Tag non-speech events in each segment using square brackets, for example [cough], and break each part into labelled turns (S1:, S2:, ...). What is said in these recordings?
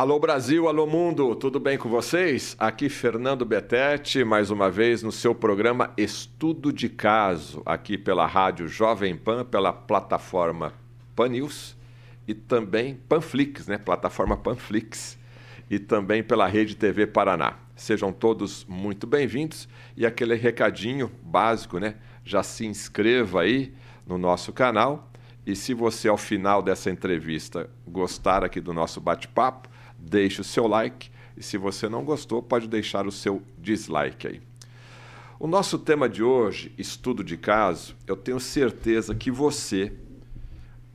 S1: Alô Brasil, alô mundo, tudo bem com vocês? Aqui Fernando Betete, mais uma vez no seu programa Estudo de Caso, aqui pela rádio Jovem Pan, pela plataforma Pan News e também Panflix, né? Plataforma Panflix e também pela Rede TV Paraná. Sejam todos muito bem-vindos e aquele recadinho básico, né? Já se inscreva aí no nosso canal e se você ao final dessa entrevista gostar aqui do nosso bate-papo, deixe o seu like e se você não gostou, pode deixar o seu dislike aí. O nosso tema de hoje, estudo de caso, eu tenho certeza que você,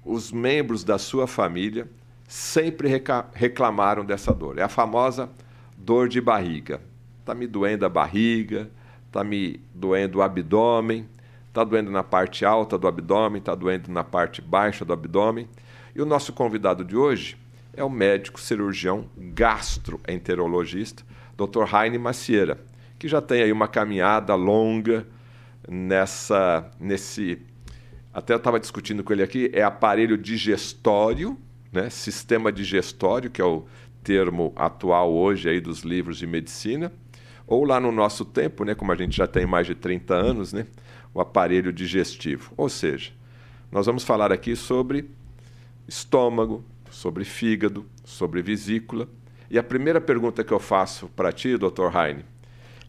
S1: os membros da sua família, sempre reclamaram dessa dor. É a famosa dor de barriga. Está me doendo a barriga, está me doendo o abdômen, está doendo na parte alta do abdômen, está doendo na parte baixa do abdômen. E o nosso convidado de hoje é o médico cirurgião gastroenterologista, Dr. Heine Macieira, que já tem aí uma caminhada longa nessa nesse até eu estava discutindo com ele aqui, é aparelho digestório, né? sistema digestório, que é o termo atual hoje aí dos livros de medicina, ou lá no nosso tempo, né, como a gente já tem mais de 30 anos, né, o aparelho digestivo. Ou seja, nós vamos falar aqui sobre estômago, sobre fígado, sobre vesícula. E a primeira pergunta que eu faço para ti, Dr. Heine,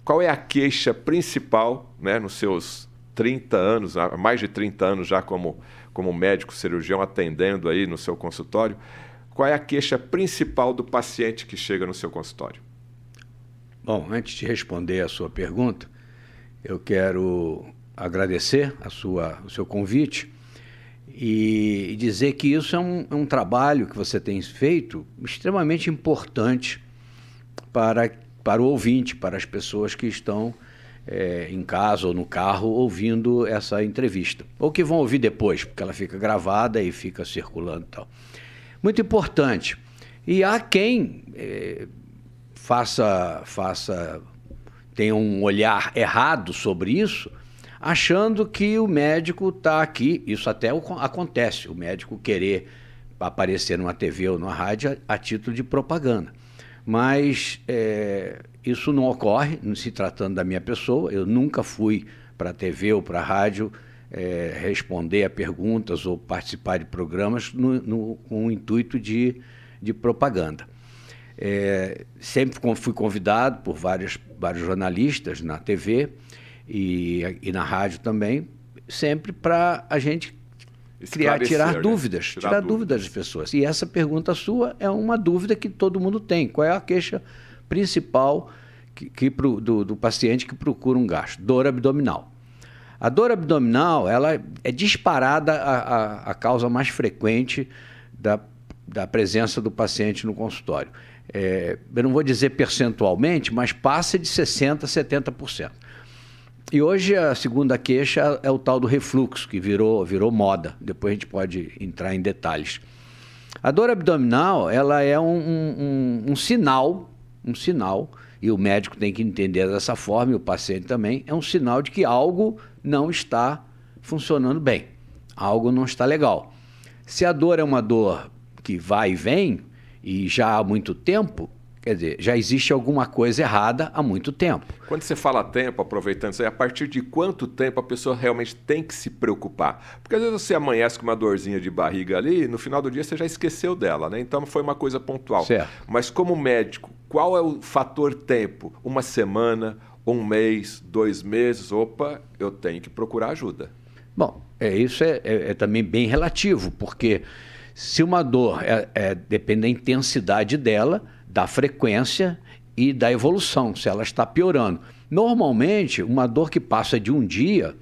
S1: qual é a queixa principal, né, nos seus 30 anos, mais de 30 anos já como, como médico cirurgião atendendo aí no seu consultório, qual é a queixa principal do paciente que chega no seu consultório?
S2: Bom, antes de responder a sua pergunta, eu quero agradecer a sua, o seu convite e dizer que isso é um, é um trabalho que você tem feito extremamente importante para, para o ouvinte, para as pessoas que estão é, em casa ou no carro ouvindo essa entrevista. Ou que vão ouvir depois, porque ela fica gravada e fica circulando e tal. Muito importante. E há quem é, faça, faça, tenha um olhar errado sobre isso achando que o médico está aqui. Isso até acontece, o médico querer aparecer numa TV ou numa rádio a, a título de propaganda. Mas é, isso não ocorre, se tratando da minha pessoa. Eu nunca fui para a TV ou para a rádio é, responder a perguntas ou participar de programas no, no, com o intuito de, de propaganda. É, sempre fui convidado por vários, vários jornalistas na TV e, e na rádio também, sempre para a gente criar, tirar né? dúvidas, tirar, tirar dúvidas das pessoas. E essa pergunta sua é uma dúvida que todo mundo tem. Qual é a queixa principal que, que pro, do, do paciente que procura um gasto? Dor abdominal. A dor abdominal ela é disparada a, a, a causa mais frequente da, da presença do paciente no consultório. É, eu não vou dizer percentualmente, mas passa de 60% a 70%. E hoje a segunda queixa é o tal do refluxo, que virou, virou moda. Depois a gente pode entrar em detalhes. A dor abdominal, ela é um, um, um sinal, um sinal, e o médico tem que entender dessa forma, e o paciente também, é um sinal de que algo não está funcionando bem, algo não está legal. Se a dor é uma dor que vai e vem, e já há muito tempo, Quer dizer, já existe alguma coisa errada há muito tempo.
S1: Quando você fala tempo, aproveitando isso aí, a partir de quanto tempo a pessoa realmente tem que se preocupar? Porque às vezes você amanhece com uma dorzinha de barriga ali e no final do dia você já esqueceu dela, né? Então foi uma coisa pontual.
S2: Certo.
S1: Mas como médico, qual é o fator tempo? Uma semana, um mês, dois meses? Opa, eu tenho que procurar ajuda.
S2: Bom, é, isso é, é, é também bem relativo, porque se uma dor é, é depende da intensidade dela da frequência e da evolução, se ela está piorando. Normalmente, uma dor que passa de um dia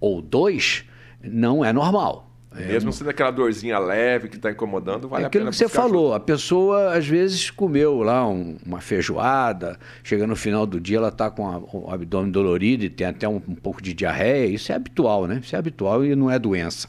S2: ou dois não é normal.
S1: Mesmo é, sendo aquela dorzinha leve que está incomodando, vale
S2: é
S1: a pena.
S2: Aquilo que você falou, ajuda. a pessoa às vezes comeu lá um, uma feijoada, chega no final do dia ela está com a, o abdômen dolorido e tem até um, um pouco de diarreia. Isso é habitual, né? Isso é habitual e não é doença.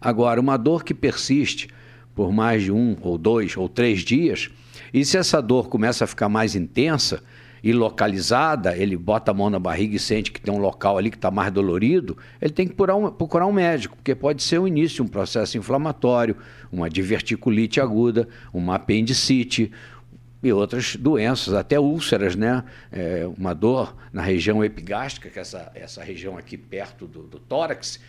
S2: Agora, uma dor que persiste por mais de um ou dois ou três dias, e se essa dor começa a ficar mais intensa, e localizada, ele bota a mão na barriga e sente que tem um local ali que está mais dolorido, ele tem que procurar um, procurar um médico, porque pode ser o início de um processo inflamatório, uma diverticulite aguda, uma apendicite, e outras doenças, até úlceras, né? É, uma dor na região epigástrica, que é essa, essa região aqui perto do, do tórax,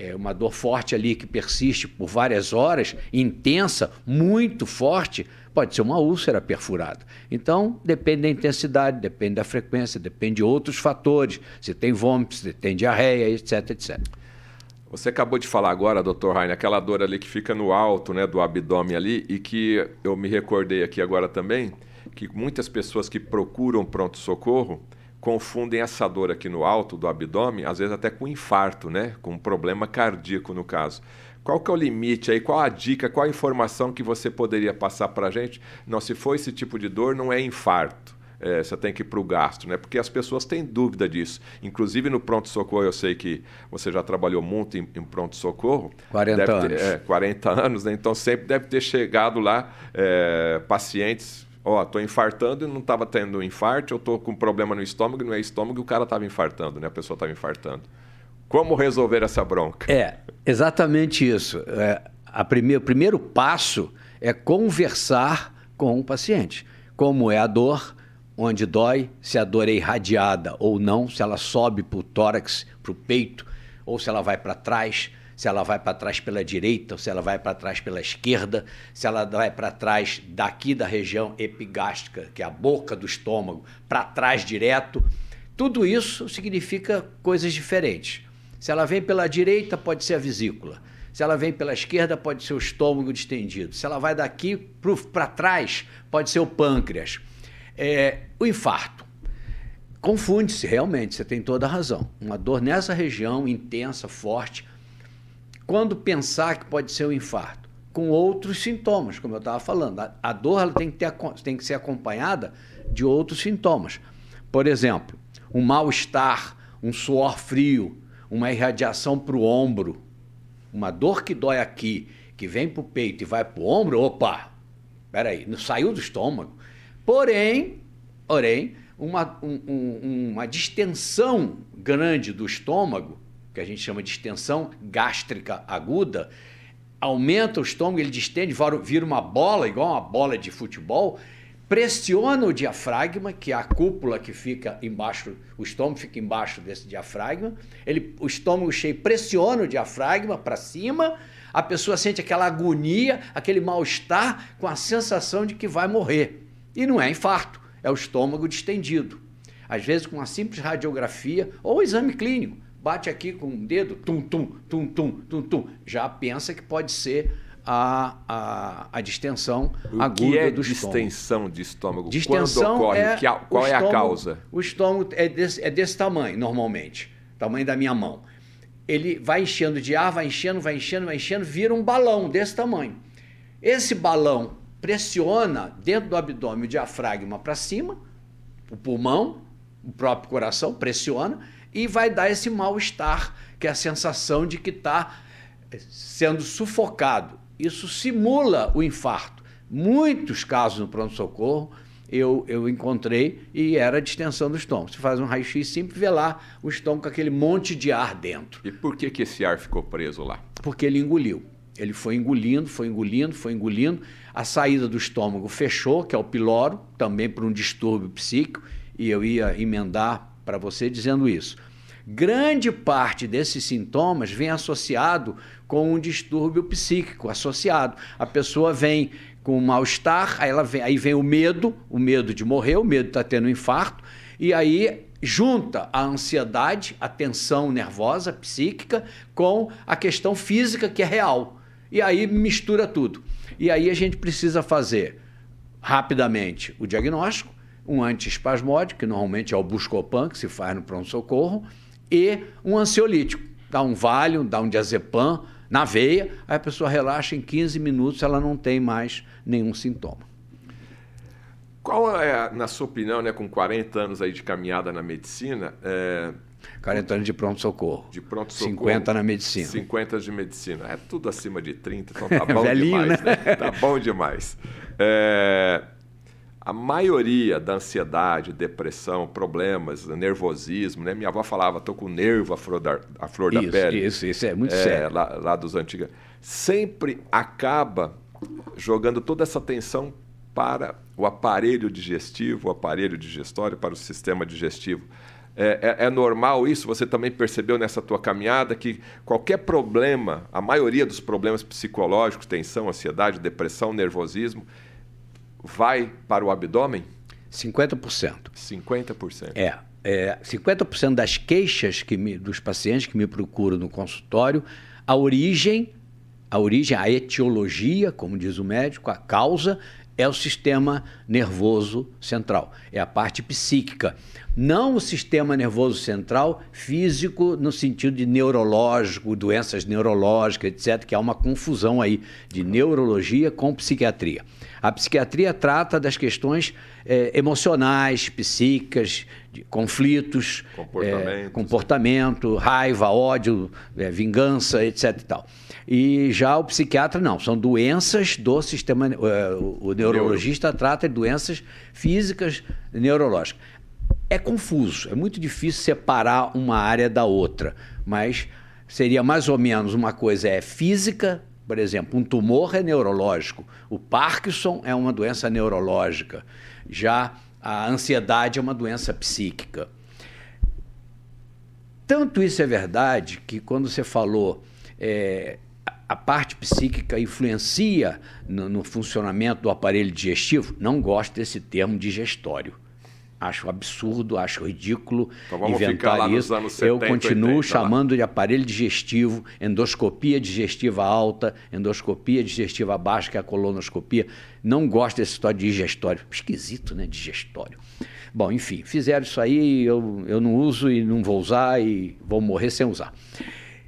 S2: é uma dor forte ali que persiste por várias horas, intensa, muito forte, pode ser uma úlcera perfurada. Então, depende da intensidade, depende da frequência, depende de outros fatores, se tem vômito, se tem diarreia, etc, etc.
S1: Você acabou de falar agora, doutor Rainer, aquela dor ali que fica no alto né, do abdômen ali e que eu me recordei aqui agora também, que muitas pessoas que procuram pronto-socorro confundem essa dor aqui no alto do abdômen, às vezes até com infarto, né? com um problema cardíaco no caso. Qual que é o limite aí? Qual a dica, qual a informação que você poderia passar para a gente? Não, se for esse tipo de dor, não é infarto é, você tem que ir para o gasto, né? Porque as pessoas têm dúvida disso. Inclusive no pronto-socorro, eu sei que você já trabalhou muito em, em pronto-socorro.
S2: 40
S1: ter,
S2: anos.
S1: É, 40 anos, né? Então sempre deve ter chegado lá é, pacientes. Ó, tô infartando e não estava tendo infarto, eu tô com problema no estômago, não é estômago e o cara estava infartando, né? A pessoa estava infartando. Como resolver essa bronca?
S2: É, exatamente isso. É, a prime o primeiro passo é conversar com o paciente. Como é a dor, onde dói, se a dor é irradiada ou não, se ela sobe para o tórax, para o peito, ou se ela vai para trás, se ela vai para trás pela direita, ou se ela vai para trás pela esquerda, se ela vai para trás daqui da região epigástrica, que é a boca do estômago, para trás direto. Tudo isso significa coisas diferentes. Se ela vem pela direita, pode ser a vesícula. Se ela vem pela esquerda, pode ser o estômago distendido. Se ela vai daqui para trás, pode ser o pâncreas. É, o infarto. Confunde-se, realmente, você tem toda a razão. Uma dor nessa região, intensa, forte. Quando pensar que pode ser um infarto, com outros sintomas, como eu estava falando. A, a dor ela tem, que ter, tem que ser acompanhada de outros sintomas. Por exemplo, um mal-estar, um suor frio, uma irradiação para o ombro, uma dor que dói aqui, que vem para o peito e vai para o ombro, opa, peraí, não saiu do estômago. Porém, porém uma, um, uma distensão grande do estômago, que a gente chama de distensão gástrica aguda, aumenta o estômago, ele distende, vira uma bola, igual uma bola de futebol, pressiona o diafragma, que é a cúpula que fica embaixo, o estômago fica embaixo desse diafragma, ele, o estômago cheio pressiona o diafragma para cima, a pessoa sente aquela agonia, aquele mal-estar, com a sensação de que vai morrer. E não é infarto, é o estômago distendido. Às vezes, com uma simples radiografia ou exame clínico, bate aqui com um dedo, tum, tum, tum, tum, tum, tum, já pensa que pode ser a, a, a distensão
S1: o
S2: aguda
S1: é
S2: do
S1: estômago. distensão de estômago?
S2: Distensão
S1: Quando ocorre?
S2: É
S1: que, qual é
S2: estômago,
S1: a causa?
S2: O estômago é desse, é desse tamanho, normalmente. Tamanho da minha mão. Ele vai enchendo de ar, vai enchendo, vai enchendo, vai enchendo, vira um balão desse tamanho. Esse balão pressiona dentro do abdômen o diafragma para cima, o pulmão, o próprio coração pressiona e vai dar esse mal-estar, que é a sensação de que está sendo sufocado. Isso simula o infarto. Muitos casos no pronto-socorro eu, eu encontrei e era a distensão do estômago. Você faz um raio-x simples vê lá o estômago com aquele monte de ar dentro.
S1: E por que, que esse ar ficou preso lá?
S2: Porque ele engoliu. Ele foi engolindo, foi engolindo, foi engolindo. A saída do estômago fechou, que é o piloro, também por um distúrbio psíquico, e eu ia emendar para você dizendo isso. Grande parte desses sintomas vem associado com um distúrbio psíquico associado. A pessoa vem com mal-estar, aí, vem, aí vem o medo, o medo de morrer, o medo de estar tá tendo um infarto, e aí junta a ansiedade, a tensão nervosa, psíquica, com a questão física que é real. E aí mistura tudo. E aí a gente precisa fazer rapidamente o diagnóstico, um antiespasmódico, que normalmente é o Buscopan, que se faz no pronto-socorro, e um ansiolítico. Dá um Valium, dá um diazepam na veia, aí a pessoa relaxa em 15 minutos, ela não tem mais nenhum sintoma.
S1: Qual é, na sua opinião, né, com 40 anos aí de caminhada na medicina, é,
S2: 40 anos de pronto-socorro.
S1: De pronto-socorro.
S2: 50 na medicina.
S1: 50 de medicina. É tudo acima de 30, então tá [laughs] bom Velhinho, demais. Né? né? Tá bom demais. É... a maioria da ansiedade, depressão, problemas, nervosismo, né? Minha avó falava, tô com nervo à flor da, à flor
S2: isso,
S1: da pele.
S2: Isso, isso é muito é, sério.
S1: Lá, lá dos antigos. Sempre acaba jogando toda essa tensão para o aparelho digestivo, o aparelho digestório, para o sistema digestivo. É, é, é, normal isso? Você também percebeu nessa tua caminhada que qualquer problema, a maioria dos problemas psicológicos, tensão, ansiedade, depressão, nervosismo, vai para o abdômen?
S2: 50%.
S1: 50%.
S2: É. é 50% das queixas que me, dos pacientes que me procuram no consultório, a origem, a origem, a etiologia, como diz o médico, a causa é o sistema nervoso central, é a parte psíquica. Não o sistema nervoso central físico no sentido de neurológico, doenças neurológicas, etc., que há uma confusão aí de neurologia com psiquiatria. A psiquiatria trata das questões é, emocionais, psíquicas, de conflitos, é, comportamento, raiva, ódio, é, vingança, etc. E, tal. E já o psiquiatra não, são doenças do sistema. o neurologista Neuro. trata de doenças físicas neurológicas. É confuso, é muito difícil separar uma área da outra, mas seria mais ou menos uma coisa é física, por exemplo, um tumor é neurológico, o Parkinson é uma doença neurológica, já a ansiedade é uma doença psíquica. Tanto isso é verdade que quando você falou é, a parte psíquica influencia no, no, funcionamento do aparelho digestivo, não gosto desse termo digestório. Acho absurdo, acho ridículo então inventar isso. 70, Eu continuo 80, chamando lá. de aparelho digestivo, endoscopia digestiva alta, endoscopia digestiva baixa, que é a colonoscopia. Não gosto desse história de digestório. Esquisito, né? Digestório. Bom, enfim, fizeram isso aí, eu, eu não uso e não vou usar e vou morrer sem usar.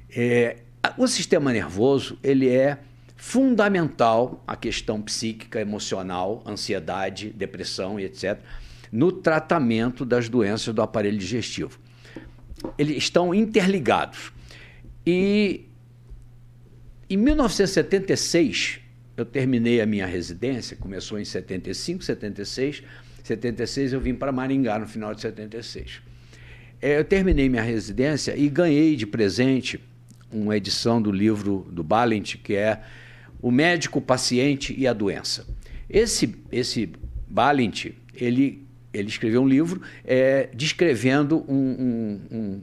S2: É, o sistema nervoso, ele é fundamental a questão psíquica, emocional, ansiedade, depressão e etc no tratamento das doenças do aparelho digestivo. Eles estão interligados. E em 1976, eu terminei a minha residência, começou em 75, 76. 76 eu vim para Maringá no final de 76. É, eu terminei minha residência e ganhei de presente uma edição do livro do Balint, que é O Médico, o Paciente e a Doença. Esse, esse Balint, ele ele escreveu um livro é, descrevendo um, um, um,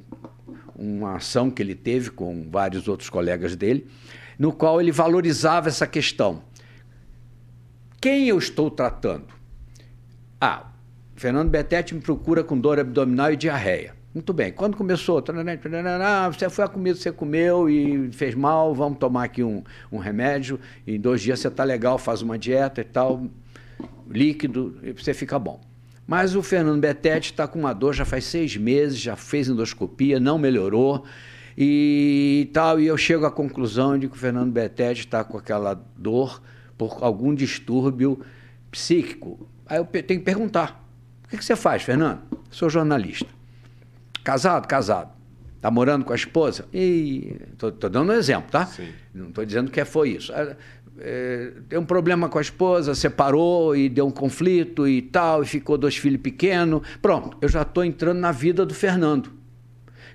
S2: uma ação que ele teve com vários outros colegas dele, no qual ele valorizava essa questão. Quem eu estou tratando? Ah, Fernando Betete me procura com dor abdominal e diarreia. Muito bem. Quando começou? Você foi a comida que você comeu e fez mal, vamos tomar aqui um, um remédio. Em dois dias você está legal, faz uma dieta e tal, líquido, e você fica bom. Mas o Fernando Betete está com uma dor já faz seis meses, já fez endoscopia, não melhorou e tal. E eu chego à conclusão de que o Fernando Betete está com aquela dor por algum distúrbio psíquico. Aí eu tenho que perguntar: o que, você faz, Fernando? Sou jornalista. Casado? Casado. Está morando com a esposa? E estou dando um exemplo, tá? Sim. Não estou dizendo que foi isso é, tem um problema com a esposa, separou e deu um conflito e tal, e ficou dois filhos pequenos. Pronto, eu já estou entrando na vida do Fernando. O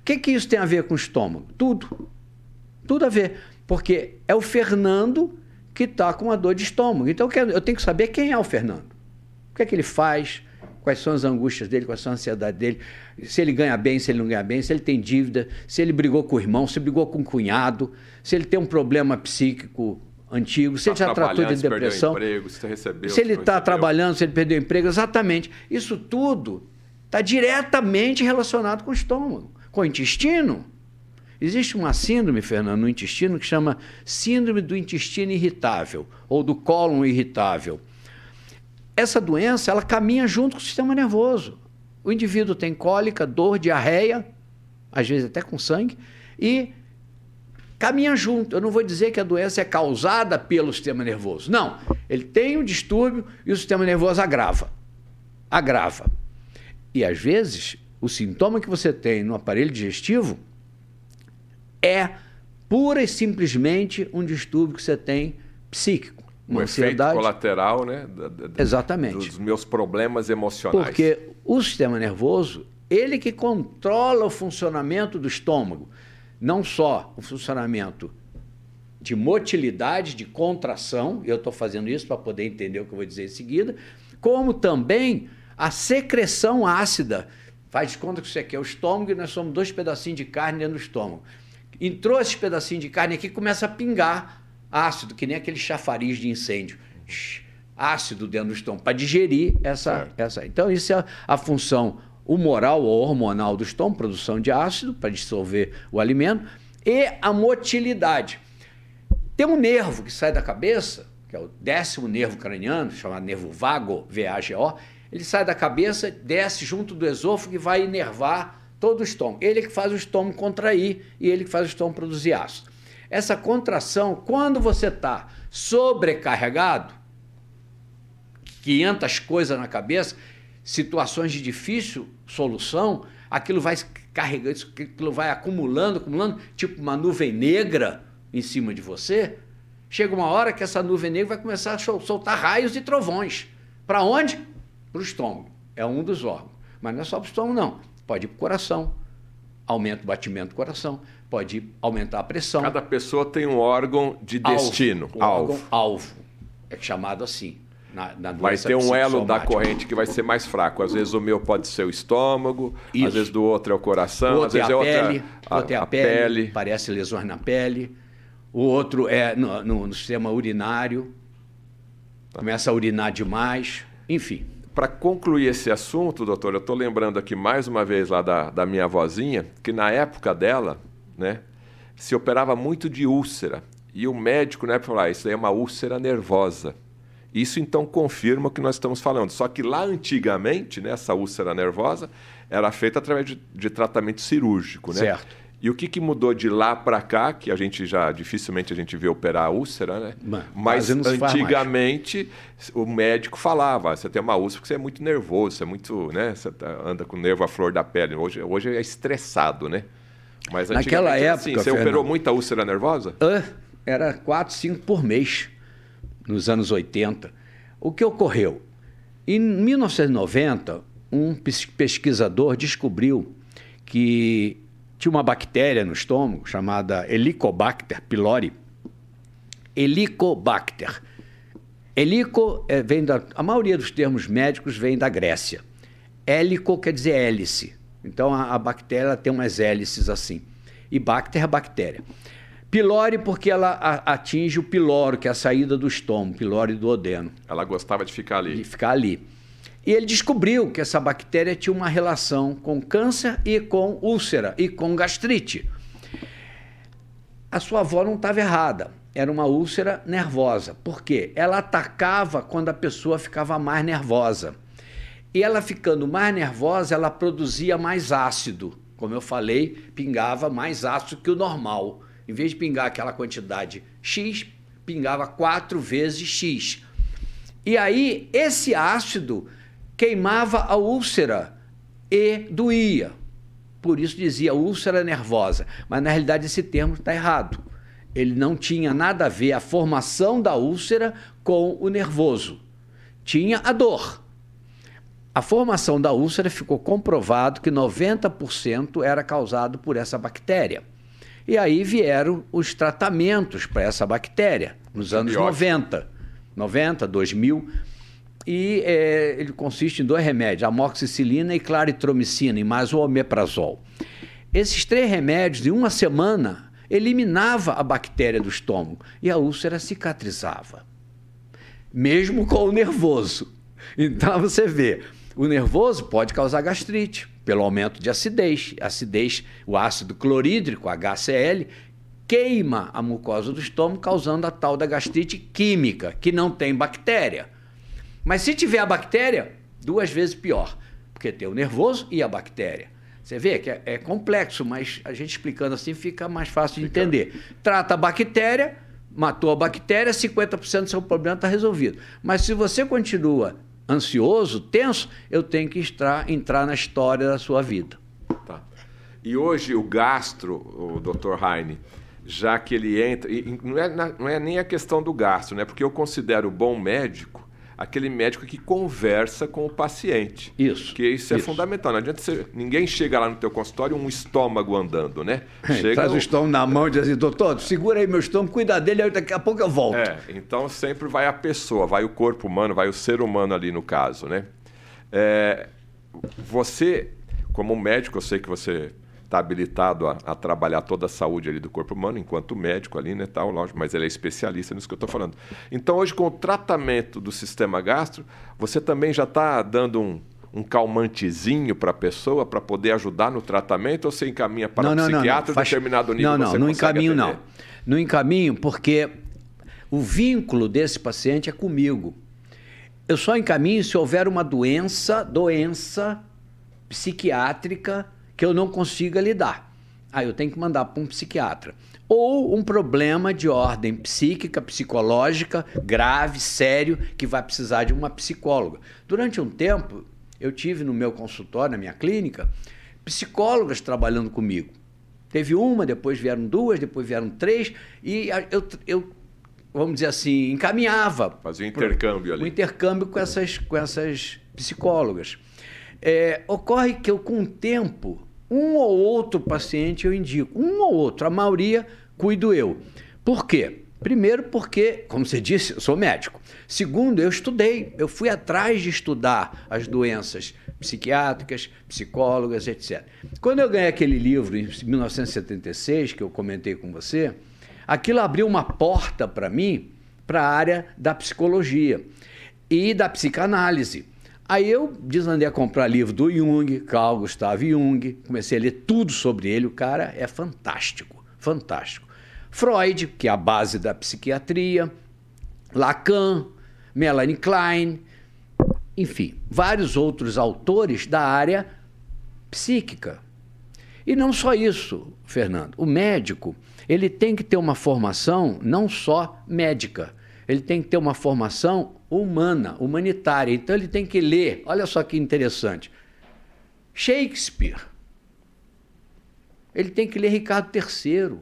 S2: que, que isso tem a ver com o estômago? Tudo. Tudo a ver. Porque é o Fernando que está com a dor de estômago. Então eu tenho que saber quem é o Fernando. O que é que ele faz, quais são as angústias dele, quais são a ansiedade dele, se ele ganha bem, se ele não ganha bem, se ele tem dívida, se ele brigou com o irmão, se brigou com o cunhado, se ele tem um problema psíquico antigo, se tá ele já tratou de depressão, emprego, se, recebeu, se ele está trabalhando, se ele perdeu o emprego, exatamente. Isso tudo está diretamente relacionado com o estômago, com o intestino. Existe uma síndrome, Fernando, no intestino que chama síndrome do intestino irritável ou do cólon irritável. Essa doença, ela caminha junto com o sistema nervoso. O indivíduo tem cólica, dor, diarreia, às vezes até com sangue, e caminha junto. Eu não vou dizer que a doença é causada pelo sistema nervoso. Não. Ele tem um distúrbio e o sistema nervoso agrava. Agrava. E às vezes, o sintoma que você tem no aparelho digestivo é pura e simplesmente um distúrbio que você tem psíquico.
S1: Uma ansiedade. efeito colateral, né? Da,
S2: da, Exatamente.
S1: Dos meus problemas emocionais.
S2: Porque o sistema nervoso, ele que controla o funcionamento do estômago. Não só o funcionamento de motilidade, de contração, eu estou fazendo isso para poder entender o que eu vou dizer em seguida, como também a secreção ácida. Faz de conta que isso aqui é o estômago e nós somos dois pedacinhos de carne dentro do estômago. Entrou esse pedacinho de carne aqui começa a pingar ácido, que nem aquele chafariz de incêndio. Ácido dentro do estômago, para digerir essa, essa. Então, isso é a função humoral ou hormonal do estômago, produção de ácido para dissolver o alimento, e a motilidade. Tem um nervo que sai da cabeça, que é o décimo nervo craniano, chamado nervo vago, VAGO, ele sai da cabeça, desce junto do esôfago e vai inervar todo o estômago. Ele é que faz o estômago contrair e ele que faz o estômago produzir ácido. Essa contração, quando você está sobrecarregado, 500 coisas na cabeça, situações de difícil solução, aquilo vai carregando, aquilo vai acumulando, acumulando, tipo uma nuvem negra em cima de você. Chega uma hora que essa nuvem negra vai começar a soltar raios e trovões. Para onde? Para o estômago. É um dos órgãos. Mas não é só para o estômago, não. Pode ir para o coração. Aumenta o batimento do coração. Pode aumentar a pressão.
S1: Cada pessoa tem um órgão de destino.
S2: Alvo. alvo. Órgão alvo. É chamado assim.
S1: Na, na vai ter um elo da corrente que vai ser mais fraco. Às vezes o meu pode ser o estômago, Isso. às vezes do outro é o coração,
S2: o
S1: às vezes
S2: é,
S1: a
S2: pele, a, outro é a, a pele, pele, parece lesões na pele. O outro é no, no, no sistema urinário, começa a urinar demais, enfim.
S1: Para concluir esse assunto, doutor, eu estou lembrando aqui mais uma vez lá da, da minha vozinha, que na época dela, né, se operava muito de úlcera. E o médico época falou: ah, isso aí é uma úlcera nervosa. Isso então confirma o que nós estamos falando. Só que lá antigamente, né, essa úlcera nervosa era feita através de, de tratamento cirúrgico, né?
S2: Certo.
S1: E o que, que mudou de lá para cá, que a gente já dificilmente a gente vê operar a úlcera, né? Mas, Mas antigamente o médico falava, você tem uma úlcera porque você é muito nervoso, você é muito, né? Você tá, anda com o nervo à flor da pele. Hoje, hoje é estressado, né?
S2: Mas naquela época, assim,
S1: você Fernando, operou muita úlcera nervosa?
S2: era 4, 5 por mês nos anos 80. O que ocorreu? Em 1990, um pesquisador descobriu que tinha uma bactéria no estômago chamada Helicobacter pylori. Helicobacter. Helico é, vem da. A maioria dos termos médicos vem da Grécia. Helico quer dizer hélice. Então a, a bactéria tem umas hélices assim. E bacter é bactéria. Pilore porque ela atinge o piloro, que é a saída do estômago, pilore do odeno.
S1: Ela gostava de ficar ali.
S2: De ficar ali. E ele descobriu que essa bactéria tinha uma relação com câncer e com úlcera e com gastrite. A sua avó não estava errada. Era uma úlcera nervosa. Por quê? Ela atacava quando a pessoa ficava mais nervosa. E ela ficando mais nervosa, ela produzia mais ácido. Como eu falei, pingava mais ácido que o normal. Em vez de pingar aquela quantidade X, pingava quatro vezes X. E aí, esse ácido queimava a úlcera e doía. Por isso dizia úlcera nervosa. Mas na realidade esse termo está errado. Ele não tinha nada a ver a formação da úlcera com o nervoso. Tinha a dor. A formação da úlcera ficou comprovado que 90% era causado por essa bactéria. E aí vieram os tratamentos para essa bactéria, nos anos 90, 90, 2000. E é, ele consiste em dois remédios, amoxicilina e claritromicina, e mais o omeprazol. Esses três remédios, em uma semana, eliminava a bactéria do estômago e a úlcera cicatrizava. Mesmo com o nervoso. Então você vê, o nervoso pode causar gastrite, pelo aumento de acidez. Acidez, o ácido clorídrico, HCl, queima a mucosa do estômago, causando a tal da gastrite química, que não tem bactéria. Mas se tiver a bactéria, duas vezes pior, porque tem o nervoso e a bactéria. Você vê que é, é complexo, mas a gente explicando assim fica mais fácil de entender. Trata a bactéria, matou a bactéria, 50% do seu problema está resolvido. Mas se você continua ansioso, tenso, eu tenho que entrar, entrar na história da sua vida.
S1: Tá. E hoje o gastro, o Dr. Heine, já que ele entra. Não é, não é nem a questão do gasto, né? Porque eu considero bom médico aquele médico que conversa com o paciente.
S2: Isso.
S1: Que isso, é fundamental. Não adianta você, ninguém chega lá no teu consultório um estômago andando, né?
S2: Chega Traz o estômago na mão e diz assim, doutor, segura aí meu estômago, cuida dele, daqui a pouco eu volto.
S1: É, então sempre vai a pessoa, vai o corpo humano, vai o ser humano ali no caso, né? É, você, como médico, eu sei que você está habilitado a, a, trabalhar toda a saúde ali do corpo humano, enquanto médico ali, né, tal, lógico, mas ele é especialista nisso que eu estou falando. Então, hoje, com o tratamento do sistema gastro, você também já está dando um, um calmantezinho para a pessoa para poder ajudar no tratamento ou você encaminha para
S2: não,
S1: um psiquiatra
S2: não, não.
S1: determinado nível?
S2: Não, não,
S1: você
S2: não encaminho
S1: atender?
S2: não. Não encaminho porque o vínculo desse paciente é comigo. Eu só encaminho se houver uma doença, doença psiquiátrica que eu não consiga lidar. Aí eu tenho que mandar para um psiquiatra. Ou um problema de ordem psíquica, psicológica, grave, sério, que vai precisar de uma psicóloga. Durante um tempo, eu tive no meu consultório, na minha clínica, psicólogas trabalhando comigo. Teve uma, depois vieram duas, depois vieram três, e eu, eu vamos dizer assim, encaminhava.
S1: Fazia um intercâmbio ali.
S2: Um intercâmbio com essas, com essas psicólogas. É, ocorre que eu, com o tempo, um ou outro paciente eu indico, um ou outro, a maioria cuido eu. Por quê? Primeiro, porque, como você disse, eu sou médico. Segundo, eu estudei, eu fui atrás de estudar as doenças psiquiátricas, psicólogas, etc. Quando eu ganhei aquele livro em 1976, que eu comentei com você, aquilo abriu uma porta para mim para a área da psicologia e da psicanálise. Aí eu desandei a comprar livro do Jung, Carl Gustav Jung, comecei a ler tudo sobre ele, o cara é fantástico, fantástico. Freud, que é a base da psiquiatria, Lacan, Melanie Klein, enfim, vários outros autores da área psíquica. E não só isso, Fernando. O médico, ele tem que ter uma formação não só médica, ele tem que ter uma formação humana, humanitária. Então ele tem que ler, olha só que interessante. Shakespeare. Ele tem que ler Ricardo III,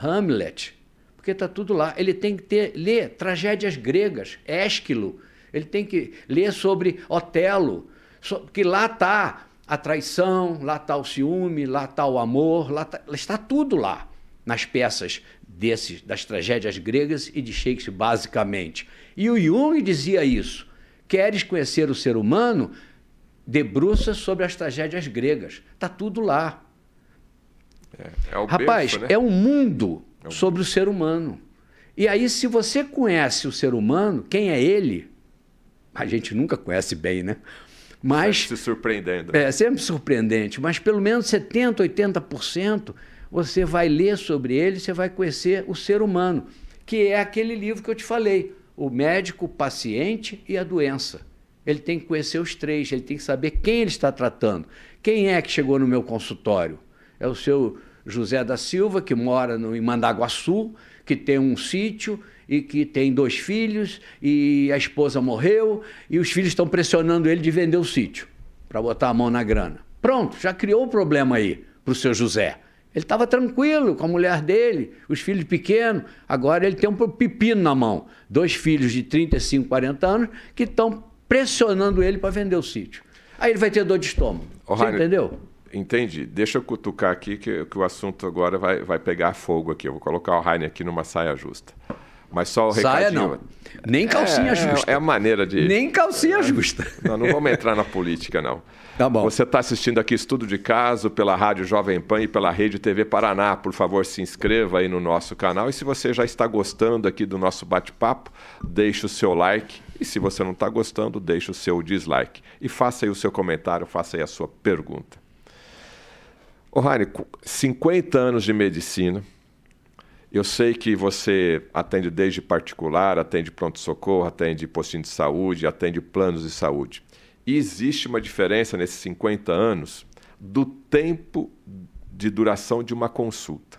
S2: Hamlet, porque está tudo lá. Ele tem que ter, ler tragédias gregas, Ésquilo. Ele tem que ler sobre Otelo, que lá está a traição, lá está o ciúme, lá está o amor, lá tá, está tudo lá nas peças desses, das tragédias gregas e de Shakespeare, basicamente. E o Jung dizia isso. Queres conhecer o ser humano? Debruça sobre as tragédias gregas. Está tudo lá.
S1: É, é o
S2: Rapaz,
S1: berço, né?
S2: é um mundo é um... sobre o ser humano. E aí, se você conhece o ser humano, quem é ele? A gente nunca conhece bem, né? Mas.
S1: Sempre se surpreendendo.
S2: É, sempre surpreendente. Mas pelo menos 70%, 80% você vai ler sobre ele, você vai conhecer o ser humano, que é aquele livro que eu te falei, o médico, o paciente e a doença. Ele tem que conhecer os três, ele tem que saber quem ele está tratando. Quem é que chegou no meu consultório? É o seu José da Silva, que mora no, em Mandaguaçu, que tem um sítio e que tem dois filhos, e a esposa morreu, e os filhos estão pressionando ele de vender o sítio para botar a mão na grana. Pronto, já criou o problema aí para o seu José. Ele estava tranquilo com a mulher dele, os filhos pequenos. Agora ele tem um pepino na mão. Dois filhos de 35, 40 anos que estão pressionando ele para vender o sítio. Aí ele vai ter dor de estômago.
S1: Ô,
S2: Você entendeu?
S1: Entendi. Deixa eu cutucar aqui que, que o assunto agora vai, vai pegar fogo aqui. Eu vou colocar o Rainer aqui numa saia justa. Mas só o
S2: Saia
S1: recadinho.
S2: não. Nem calcinha
S1: é,
S2: justa.
S1: É a maneira de.
S2: Nem calcinha justa.
S1: Não, não vamos entrar na política, não.
S2: Tá bom.
S1: Você está assistindo aqui Estudo de Caso pela Rádio Jovem Pan e pela Rede TV Paraná. Por favor, se inscreva aí no nosso canal. E se você já está gostando aqui do nosso bate-papo, deixe o seu like. E se você não está gostando, deixe o seu dislike. E faça aí o seu comentário, faça aí a sua pergunta. Ô, Rani, 50 anos de medicina. Eu sei que você atende desde particular, atende pronto-socorro, atende postinho de saúde, atende planos de saúde. E existe uma diferença nesses 50 anos do tempo de duração de uma consulta.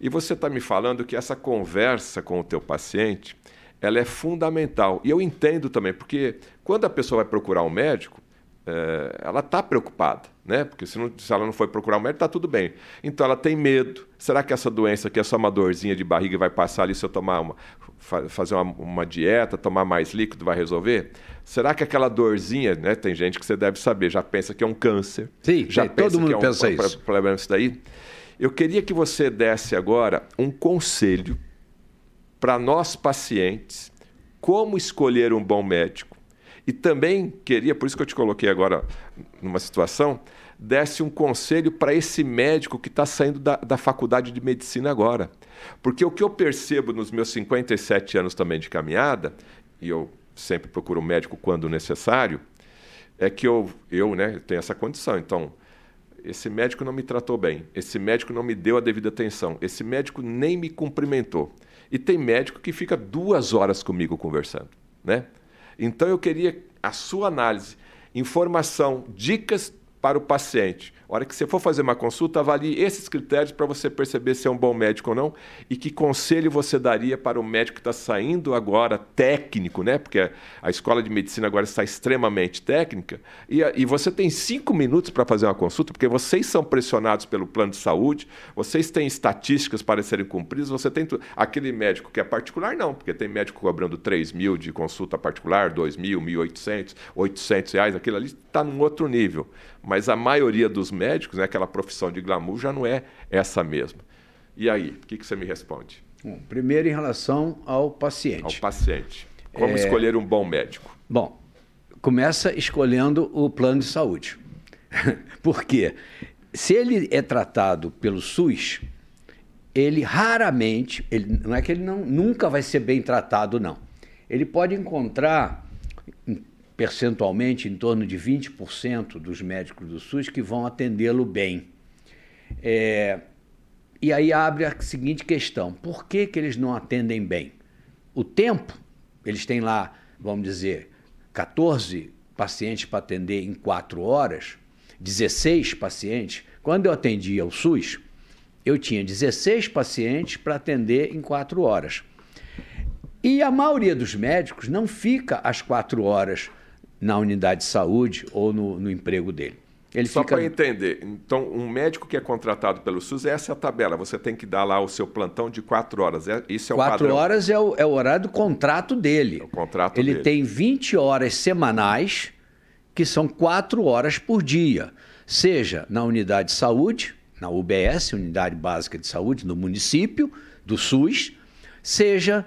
S1: E você está me falando que essa conversa com o teu paciente, ela é fundamental. E eu entendo também, porque quando a pessoa vai procurar um médico, é, ela está preocupada, né? Porque se, não, se, ela não foi procurar o médico, está tudo bem. Então ela tem medo. Será que essa doença aqui é só uma dorzinha de barriga e vai passar ali se eu tomar uma, fazer uma, uma, dieta, tomar mais líquido, vai resolver? Será que aquela dorzinha, né? Tem gente que você deve saber, já pensa que é um câncer.
S2: Sim,
S1: já
S2: sim, todo mundo
S1: é um,
S2: pensa isso.
S1: problema isso daí. Eu queria que você desse agora um conselho para nós pacientes como escolher um bom médico e também queria, por isso que eu te coloquei agora numa situação, desse um conselho para esse médico que está saindo da, da faculdade de medicina agora. Porque o que eu percebo nos meus 57 anos também de caminhada, e eu sempre procuro um médico quando necessário, é que eu, eu né, tenho essa condição. Então, esse médico não me tratou bem, esse médico não me deu a devida atenção, esse médico nem me cumprimentou. E tem médico que fica duas horas comigo conversando, né? Então eu queria a sua análise, informação, dicas para o paciente. A hora que você for fazer uma consulta, avalie esses critérios para você perceber se é um bom médico ou não e que conselho você daria para o médico que está saindo agora técnico, né? Porque a escola de medicina agora está extremamente técnica e, e você tem cinco minutos para fazer uma consulta, porque vocês são pressionados pelo plano de saúde, vocês têm estatísticas para serem cumpridas, você tem aquele médico que é particular não, porque tem médico cobrando 3 mil de consulta particular, 2 mil, 1.800, 800 reais, aquilo ali está num outro nível. Mas a maioria dos médicos, né, aquela profissão de glamour, já não é essa mesma. E aí, o que, que você me responde?
S2: Bom, primeiro, em relação ao paciente.
S1: Ao paciente. Como é... escolher um bom médico?
S2: Bom, começa escolhendo o plano de saúde. [laughs] Por quê? Se ele é tratado pelo SUS, ele raramente, ele, não é que ele não, nunca vai ser bem tratado, não. Ele pode encontrar percentualmente em torno de 20% dos médicos do SUS que vão atendê-lo bem. É, e aí abre a seguinte questão: por que, que eles não atendem bem? O tempo, eles têm lá, vamos dizer, 14 pacientes para atender em 4 horas, 16 pacientes. Quando eu atendia o SUS, eu tinha 16 pacientes para atender em 4 horas. E a maioria dos médicos não fica às 4 horas na unidade de saúde ou no, no emprego dele.
S1: Ele Só fica... para entender, então um médico que é contratado pelo SUS, essa é a tabela. Você tem que dar lá o seu plantão de quatro horas. É, isso é
S2: quatro
S1: o padrão.
S2: horas é o, é o horário do contrato dele. É
S1: o contrato
S2: Ele
S1: dele.
S2: tem 20 horas semanais, que são quatro horas por dia. Seja na unidade de saúde, na UBS, Unidade Básica de Saúde, no município, do SUS, seja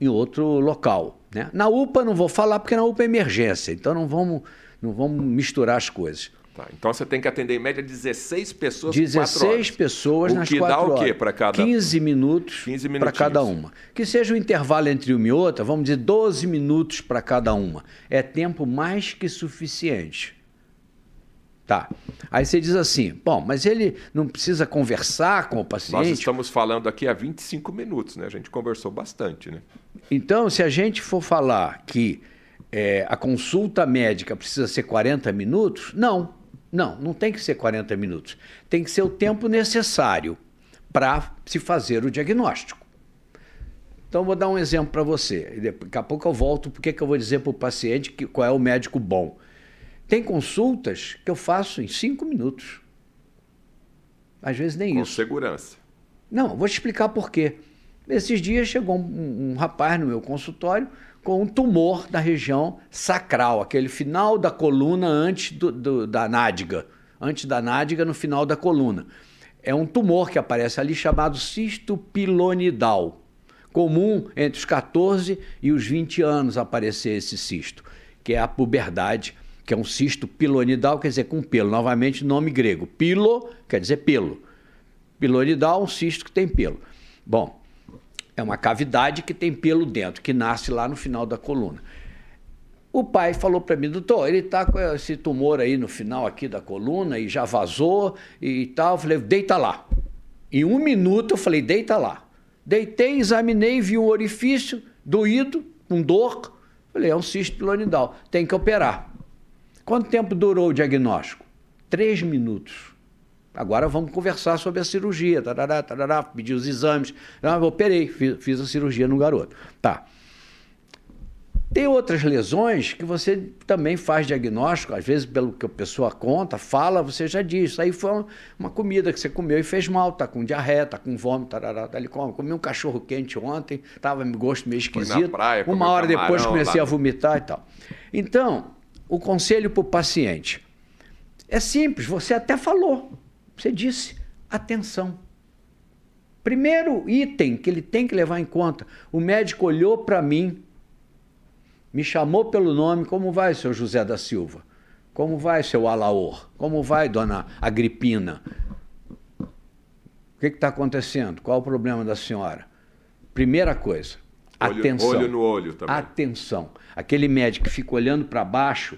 S2: em outro local. Né? Na UPA não vou falar porque na UPA é emergência, então não vamos, não vamos misturar as coisas.
S1: Tá, então você tem que atender em média 16 pessoas
S2: 16 pessoas
S1: o
S2: nas
S1: que
S2: quatro
S1: dá
S2: horas.
S1: o quê para cada
S2: 15 minutos 15 para cada uma. Que seja o um intervalo entre uma e outra, vamos dizer 12 minutos para cada uma. É tempo mais que suficiente. Tá. Aí você diz assim, bom, mas ele não precisa conversar com o paciente.
S1: Nós estamos falando aqui há 25 minutos, né? A gente conversou bastante, né?
S2: Então, se a gente for falar que é, a consulta médica precisa ser 40 minutos, não. Não, não tem que ser 40 minutos. Tem que ser o tempo necessário para se fazer o diagnóstico. Então, vou dar um exemplo para você. Daqui a pouco eu volto, porque que eu vou dizer para o paciente que, qual é o médico bom. Tem consultas que eu faço em cinco minutos. Às vezes nem
S1: Com
S2: isso.
S1: Com segurança.
S2: Não, vou te explicar por quê. Esses dias chegou um, um, rapaz no meu consultório com um tumor na região sacral, aquele final da coluna antes do, do, da nádega. Antes da nádega, no final da coluna. É um tumor que aparece ali chamado cisto pilonidal. Comum entre os 14 e os 20 anos aparecer esse cisto, que é a puberdade que é um cisto pilonidal, quer dizer, com pelo. Novamente, nome grego. Pilo quer dizer pelo. Pilonidal, um cisto que tem pelo. Bom, é uma cavidade que tem pelo dentro, que nasce lá no final da coluna. O pai falou para mim, doutor, ele está com esse tumor aí no final aqui da coluna e já vazou e tal. Eu falei, deita lá. Em um minuto eu falei, deita lá. Deitei, examinei, vi um orifício doído, com dor. Falei, é um cisto pilonidal, tem que operar. Quanto tempo durou o diagnóstico? Três minutos. Agora vamos conversar sobre a cirurgia. Tarará, tarará, pedi os exames. Ah, operei, fiz, fiz a cirurgia no garoto. Tá. Tem outras lesões que você também faz diagnóstico, às vezes pelo que a pessoa conta, fala, você já diz. Isso aí foi uma comida que você comeu e fez mal, tá com diarreia, tá com vômito, tarará, tá ali como. Comi um cachorro quente ontem, tava me gosto meio esquisito.
S1: Praia,
S2: uma hora
S1: camarão,
S2: depois comecei
S1: lá.
S2: a vomitar e tal. Então, o conselho para o paciente é simples, você até falou, você disse, atenção. Primeiro item que ele tem que levar em conta, o médico olhou para mim, me chamou pelo nome, como vai, seu José da Silva? Como vai, seu Alaor? Como vai, dona Agripina? O que está acontecendo? Qual o problema da senhora? Primeira coisa,
S1: Olho-
S2: atenção.
S1: olho no olho também.
S2: Atenção. Aquele médico que fica olhando para baixo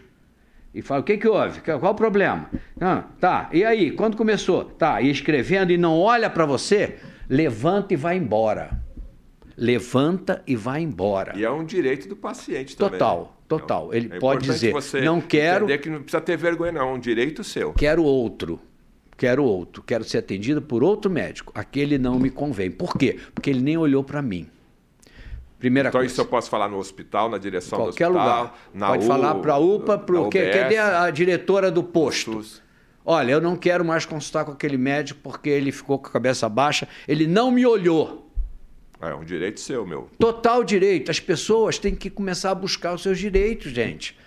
S2: e fala: o que, que houve? Qual o problema? Ah, tá, e aí? Quando começou? Tá, e escrevendo e não olha para você, levanta e vai embora. Levanta e vai embora.
S1: E é um direito do paciente também.
S2: Total,
S1: né?
S2: total. Ele
S1: É
S2: pode dizer, não quero-
S1: que não precisa ter vergonha, não. É um direito seu.
S2: Quero outro. Quero outro. Quero ser atendido por outro médico. Aquele não me convém. Por quê? Porque ele nem olhou para mim. Primeira
S1: Então,
S2: coisa.
S1: isso eu posso falar no hospital, na direção
S2: qualquer
S1: do hospital.
S2: lugar.
S1: Na
S2: Pode
S1: U,
S2: falar para a UPA, para o quê?
S1: UBS,
S2: Cadê a, a diretora do posto? Olha, eu não quero mais consultar com aquele médico porque ele ficou com a cabeça baixa, ele não me olhou.
S1: É um direito seu, meu.
S2: Total direito. As pessoas têm que começar a buscar os seus direitos, gente.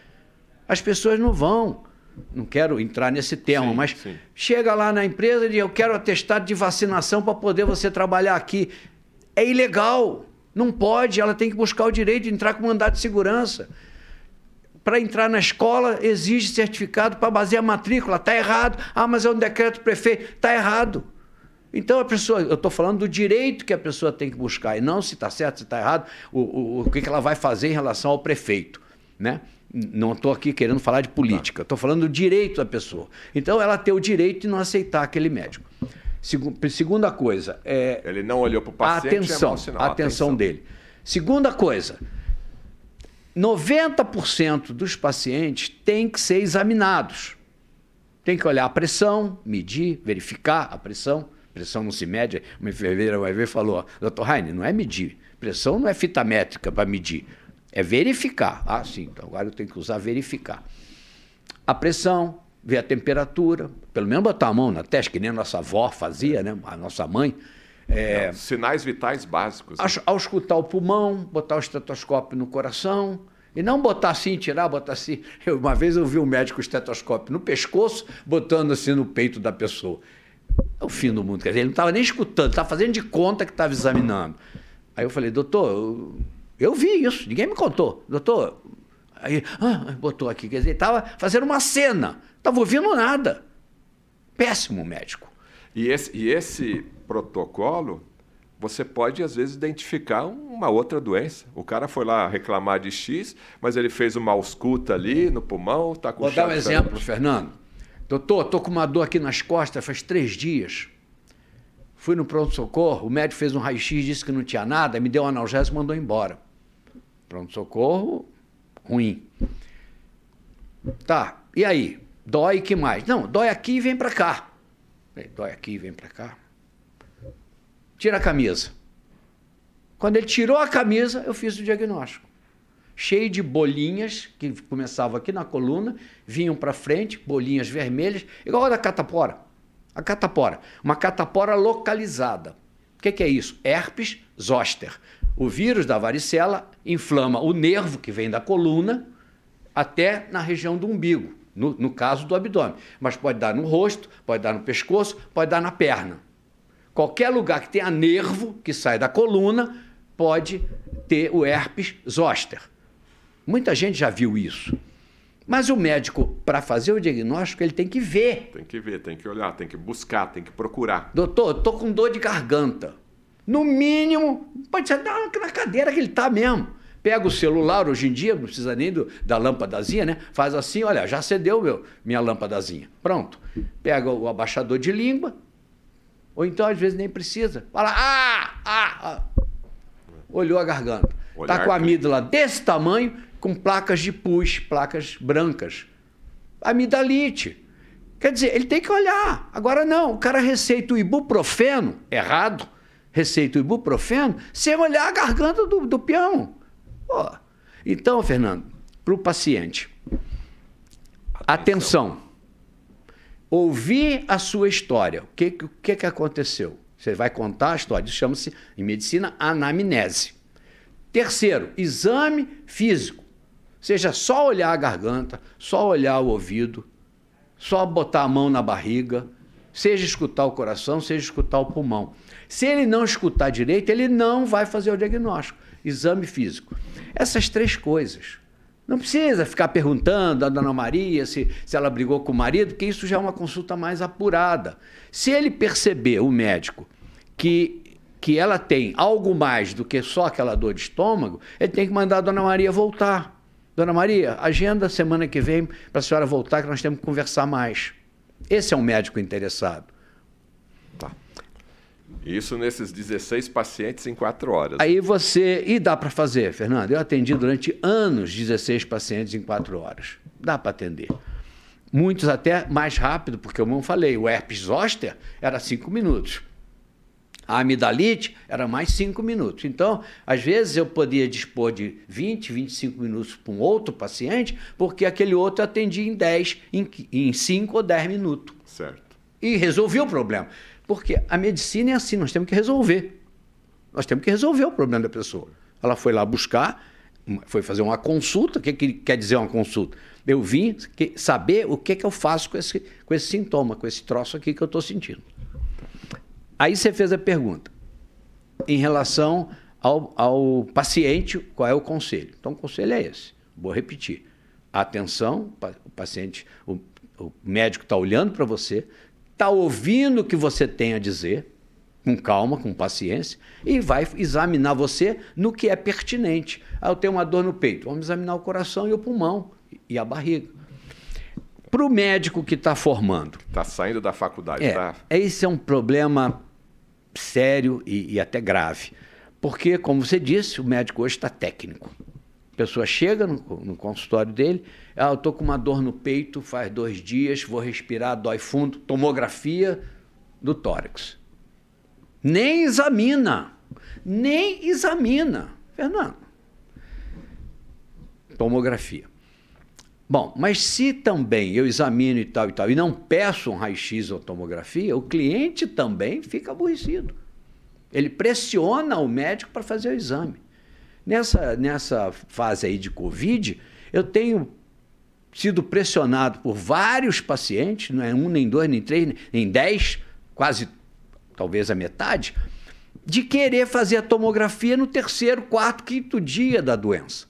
S2: As pessoas não vão. Não quero entrar nesse termo,
S1: Sim,
S2: mas
S1: sim.
S2: chega lá na empresa e diz: Eu quero atestado de vacinação para poder você trabalhar aqui. É ilegal. Não pode. Ela tem que buscar o direito de entrar com mandado de segurança. Para entrar na escola, exige certificado para basear a matrícula. Está errado. Ah, mas é um decreto prefeito. Está errado. Então a pessoa, eu estou falando do direito que a pessoa tem que buscar e não se está certo, se está errado, o, o, o que, que ela vai fazer em relação ao prefeito. Né? Não estou aqui querendo falar de política, estou falando do direito da pessoa. Então ela tem o direito de não aceitar aquele médico. Segu- segunda coisa, é,
S1: Ele não olhou para o paciente, é
S2: atenção,
S1: mau sinal.
S2: a atenção dele. Segunda coisa, 90% dos pacientes têm que ser examinados. Tem que olhar a pressão, medir, verificar a pressão. Pressão não se mede. Uma enfermeira vai ver e falou: doutor Heine, não é medir. Pressão não é fita métrica para medir. É verificar. Ah, sim, então agora eu tenho que usar verificar. A pressão, ver a temperatura, pelo menos botar a mão na testa, que nem a nossa avó fazia, né? a nossa mãe. É,
S1: Não, Sinais vitais básicos. né?
S2: ao, escutar o pulmão, botar o estetoscópio no coração. E não botar assim, tirar, botar assim. [laughs] Eu, uma vez eu vi um médico estetoscópio no pescoço, botando assim no peito da pessoa. É o fim do mundo. Quer dizer, ele não estava nem escutando, estava fazendo de conta que estava examinando. Aí eu falei, doutor, eu, eu vi isso, ninguém me contou. Doutor, aí ah, botou aqui, quer dizer, estava fazendo uma cena, estava ouvindo nada. Péssimo médico.
S1: E esse, e esse protocolo, você pode, às vezes, identificar uma outra doença. O cara foi lá reclamar de X, mas ele fez uma ausculta ali no pulmão, está com
S2: Vou dar um exemplo, Fernando. Doutor, estou com uma dor aqui nas costas faz três dias. Fui no pronto-socorro, o médico fez um raio-x, disse que não tinha nada, me deu um analgésico e mandou embora. Pronto-socorro, ruim. Tá, e aí? Dói que mais? Não, dói aqui e vem para cá. Falei, Dói aqui e vem para cá. Tira a camisa. Quando ele tirou a camisa, eu fiz o diagnóstico cheio de bolinhas que começavam aqui na coluna, vinham para frente, bolinhas vermelhas, igual a da catapora. A catapora, uma catapora localizada. O que, que é isso? Herpes zoster. O vírus da varicela inflama o nervo que vem da coluna até na região do umbigo, no, no caso do abdômen. Mas pode dar no rosto, pode dar no pescoço, pode dar na perna. Qualquer lugar que tenha nervo que sai da coluna pode ter o herpes zoster. Muita gente já viu isso. Mas o médico, para fazer o diagnóstico, ele tem que ver.
S1: Tem que ver, tem que olhar, tem que buscar, tem que procurar.
S2: Doutor, tô com dor de garganta. No mínimo, pode ser na, na cadeira que ele está mesmo. Pega o celular, hoje em dia, não precisa nem do, da lâmpadazinha, né? Faz assim, olha, já acendeu meu, minha lâmpadazinha. Pronto. Pega o abaixador de língua, ou então às vezes nem precisa. Fala, ah, ah, ah. Olhou a garganta. Está
S1: Olhar
S2: com a amígdala desse tamanho, com placas de pus, placas brancas. Amidalite. Quer dizer, ele tem que olhar. Agora não, o cara receita o ibuprofeno, errado, receita o ibuprofeno, sem olhar a garganta do, do peão. Então, Fernando, para o paciente, atenção. atenção. Ouvir a sua história. O que, o que, que aconteceu? Você vai contar a história. Isso chama-se, em medicina, anamnese. Terceiro, exame físico. Seja só olhar a garganta, só olhar o ouvido, só botar a mão na barriga, seja escutar o coração, seja escutar o pulmão. Se ele não escutar direito, ele não vai fazer o diagnóstico. Exame físico. Essas três coisas. Não precisa ficar perguntando a dona Maria se, se ela brigou com o marido, porque isso já é uma consulta mais apurada. Se ele perceber, o médico, que, que ela tem algo mais do que só aquela dor de estômago, ele tem que mandar a dona Maria voltar. Dona Maria, agenda semana que vem para a senhora voltar, que nós temos que conversar mais. Esse é um médico interessado.
S1: Isso nesses 16 pacientes em quatro horas.
S2: Aí você. E dá para fazer, Fernando. Eu atendi durante anos 16 pacientes em quatro horas. Dá para atender. Muitos até mais rápido, porque eu falei, o herpes zoster era cinco minutos. A amidalite era mais cinco minutos. Então, às vezes eu podia dispor de 20, 25 minutos para um outro paciente, porque aquele outro atendia em 10, em 5 ou 10 minutos.
S1: Certo.
S2: E resolveu o problema. Porque a medicina é assim, nós temos que resolver. Nós temos que resolver o problema da pessoa. Ela foi lá buscar, foi fazer uma consulta. O que, que quer dizer uma consulta? Eu vim saber o que, que eu faço com esse, com esse sintoma, com esse troço aqui que eu estou sentindo. Aí você fez a pergunta em relação ao, ao paciente, qual é o conselho? Então, o conselho é esse. Vou repetir. Atenção, o paciente, o, o médico está olhando para você, está ouvindo o que você tem a dizer, com calma, com paciência, e vai examinar você no que é pertinente. Ah, eu tenho uma dor no peito, vamos examinar o coração e o pulmão e a barriga. Para o médico que está formando.
S1: Está saindo da faculdade,
S2: é,
S1: tá?
S2: Esse é um problema sério e, e até grave. Porque, como você disse, o médico hoje está técnico. A pessoa chega no, no consultório dele, ah, eu estou com uma dor no peito faz dois dias, vou respirar, dói fundo, tomografia do tórax. Nem examina, nem examina. Fernando, tomografia. Bom, mas se também eu examino e tal e tal e não peço um raio-x ou tomografia, o cliente também fica aborrecido. Ele pressiona o médico para fazer o exame. Nessa, nessa fase aí de Covid, eu tenho sido pressionado por vários pacientes, não é um, nem dois, nem três, nem dez, quase talvez a metade, de querer fazer a tomografia no terceiro, quarto, quinto dia da doença.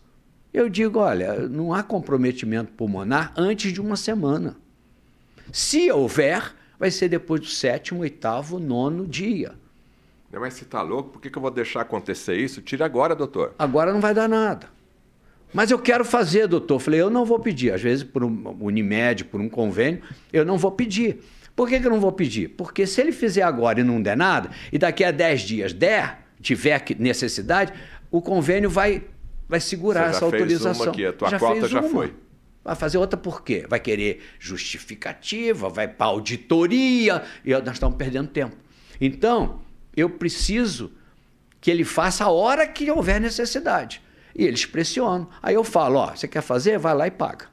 S2: Eu digo, olha, não há comprometimento pulmonar antes de uma semana. Se houver, vai ser depois do sétimo, oitavo, nono dia.
S1: Mas você está louco? Por que, que eu vou deixar acontecer isso? Tira agora, doutor.
S2: Agora não vai dar nada. Mas eu quero fazer, doutor. Falei, eu não vou pedir. Às vezes, por um Unimed, por um convênio, eu não vou pedir. Por que, que eu não vou pedir? Porque se ele fizer agora e não der nada, e daqui a 10 dias der, tiver necessidade, o convênio vai vai segurar essa autorização. Uma
S1: aqui, a tua já cota já uma. foi.
S2: Vai fazer outra por quê? Vai querer justificativa, vai para auditoria, e nós estamos perdendo tempo. Então, eu preciso que ele faça a hora que houver necessidade. E eles pressionam. Aí eu falo, ó, você quer fazer? Vai lá e paga.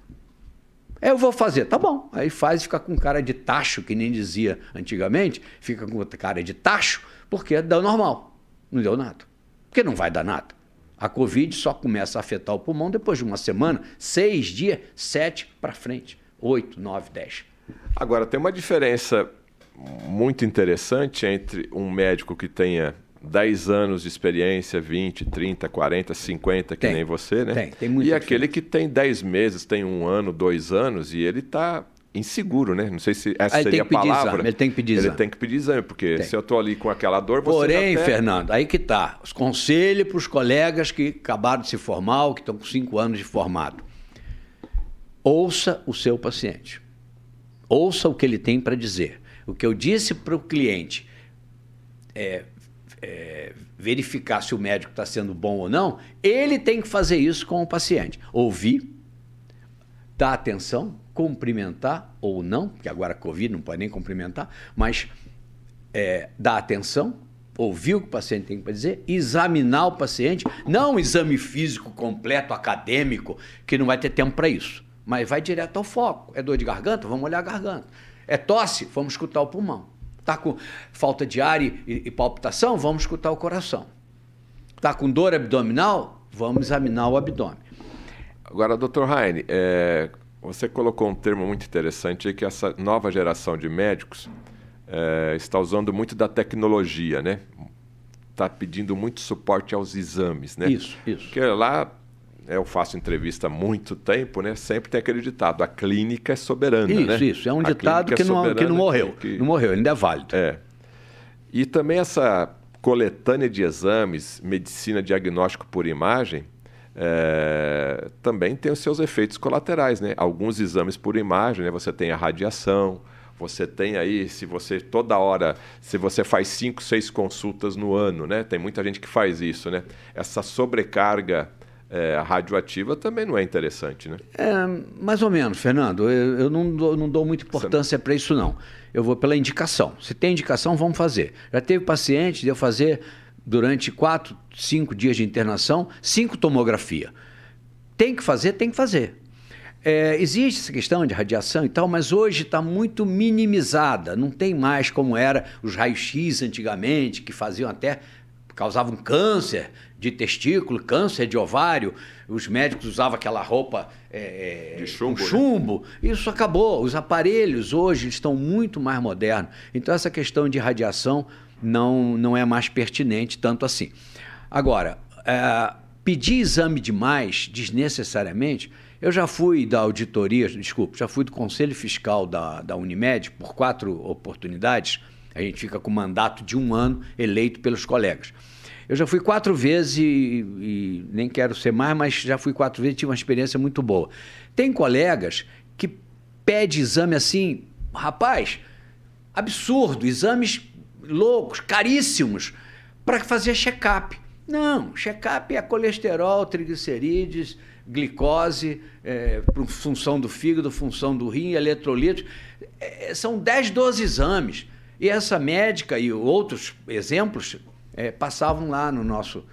S2: Eu vou fazer, tá bom. Aí faz e fica com cara de tacho, que nem dizia antigamente, fica com cara de tacho, porque deu normal. Não deu nada. Porque não vai dar nada. A Covid só começa a afetar o pulmão depois de uma semana, seis dias, sete para frente, oito, nove, dez.
S1: Agora, tem uma diferença muito interessante entre um médico que tenha 10 anos de experiência, 20, 30, 40, 50, que tem, nem você, né?
S2: Tem, tem muito.
S1: E aquele que tem 10 meses, tem um ano, dois anos, e ele está inseguro, né? Não sei se essa seria a palavra.
S2: Exame, ele tem que pedir exame.
S1: Ele tem que pedir exame, porque tem. se eu estou ali com aquela dor, você
S2: Porém,
S1: até...
S2: Fernando, aí que tá. Os conselhos para os colegas que acabaram de se formar ou que estão com cinco anos de formado. Ouça o seu paciente. Ouça o que ele tem para dizer. O que eu disse para o cliente é, é, verificar se o médico está sendo bom ou não, ele tem que fazer isso com o paciente. Ouvir, dar atenção, cumprimentar ou não, porque agora a Covid não pode nem cumprimentar, mas é, dar atenção, ouvir o que o paciente tem para dizer, examinar o paciente, não um exame físico completo, acadêmico, que não vai ter tempo para isso, mas vai direto ao foco. É dor de garganta? Vamos olhar a garganta. É tosse? Vamos escutar o pulmão. Está com falta de ar e, e, palpitação? Vamos escutar o coração. Está com dor abdominal? Vamos examinar o abdômen.
S1: Agora, doutor Heine, é, você colocou um termo muito interessante aí, que essa nova geração de médicos é, está usando muito da tecnologia, né? Está pedindo muito suporte aos exames, né?
S2: Isso, isso.
S1: Porque lá eu faço entrevista há muito tempo, né? Sempre tem aquele ditado: a clínica é soberana.
S2: Isso,
S1: né?
S2: isso. É um a ditado que, é não, que não morreu. Que... Não morreu, ainda é válido.
S1: É. E também essa coletânea de exames, medicina diagnóstico por imagem, é, também tem os seus efeitos colaterais, né? Alguns exames por imagem, né? Você tem a radiação, você tem aí, se você toda hora, se você faz cinco, seis consultas no ano, né? Tem muita gente que faz isso, né? Essa sobrecarga é, radioativa também não é interessante, né?
S2: É, mais ou menos, Fernando. Eu, eu não, dou, não, dou, muita importância para isso, não. Eu vou pela indicação. Se tem indicação, vamos fazer. Já teve paciente de eu fazer durante quatro, cinco dias de internação, cinco tomografia. Tem que fazer, tem que fazer. É, existe essa questão de radiação e tal, mas hoje está muito minimizada. Não tem mais como era os raios-x antigamente, que faziam até causavam câncer de testículo, câncer de ovário. Os médicos usavam aquela roupa é,
S1: de chumbo,
S2: né? chumbo. Né? Isso acabou. Os aparelhos hoje estão muito mais modernos. Então essa questão de radiação não, não é mais pertinente tanto assim. Agora, é, pedir exame demais, desnecessariamente, eu já fui da auditoria, desculpa, já fui do Conselho Fiscal da, da Unimed por quatro oportunidades. A gente fica com mandato de um ano eleito pelos colegas. Eu já fui quatro vezes e, e nem quero ser mais, mas já fui quatro vezes e tive uma experiência muito boa. Tem colegas que pedem exame assim, rapaz, absurdo, exames loucos, caríssimos, para fazer check-up. Não, check-up é colesterol, triglicerídeos, glicose, é, função do fígado, função do rim, eletrolitos. É, são 10, 12 exames. E essa médica e outros exemplos é, passavam lá no nosso,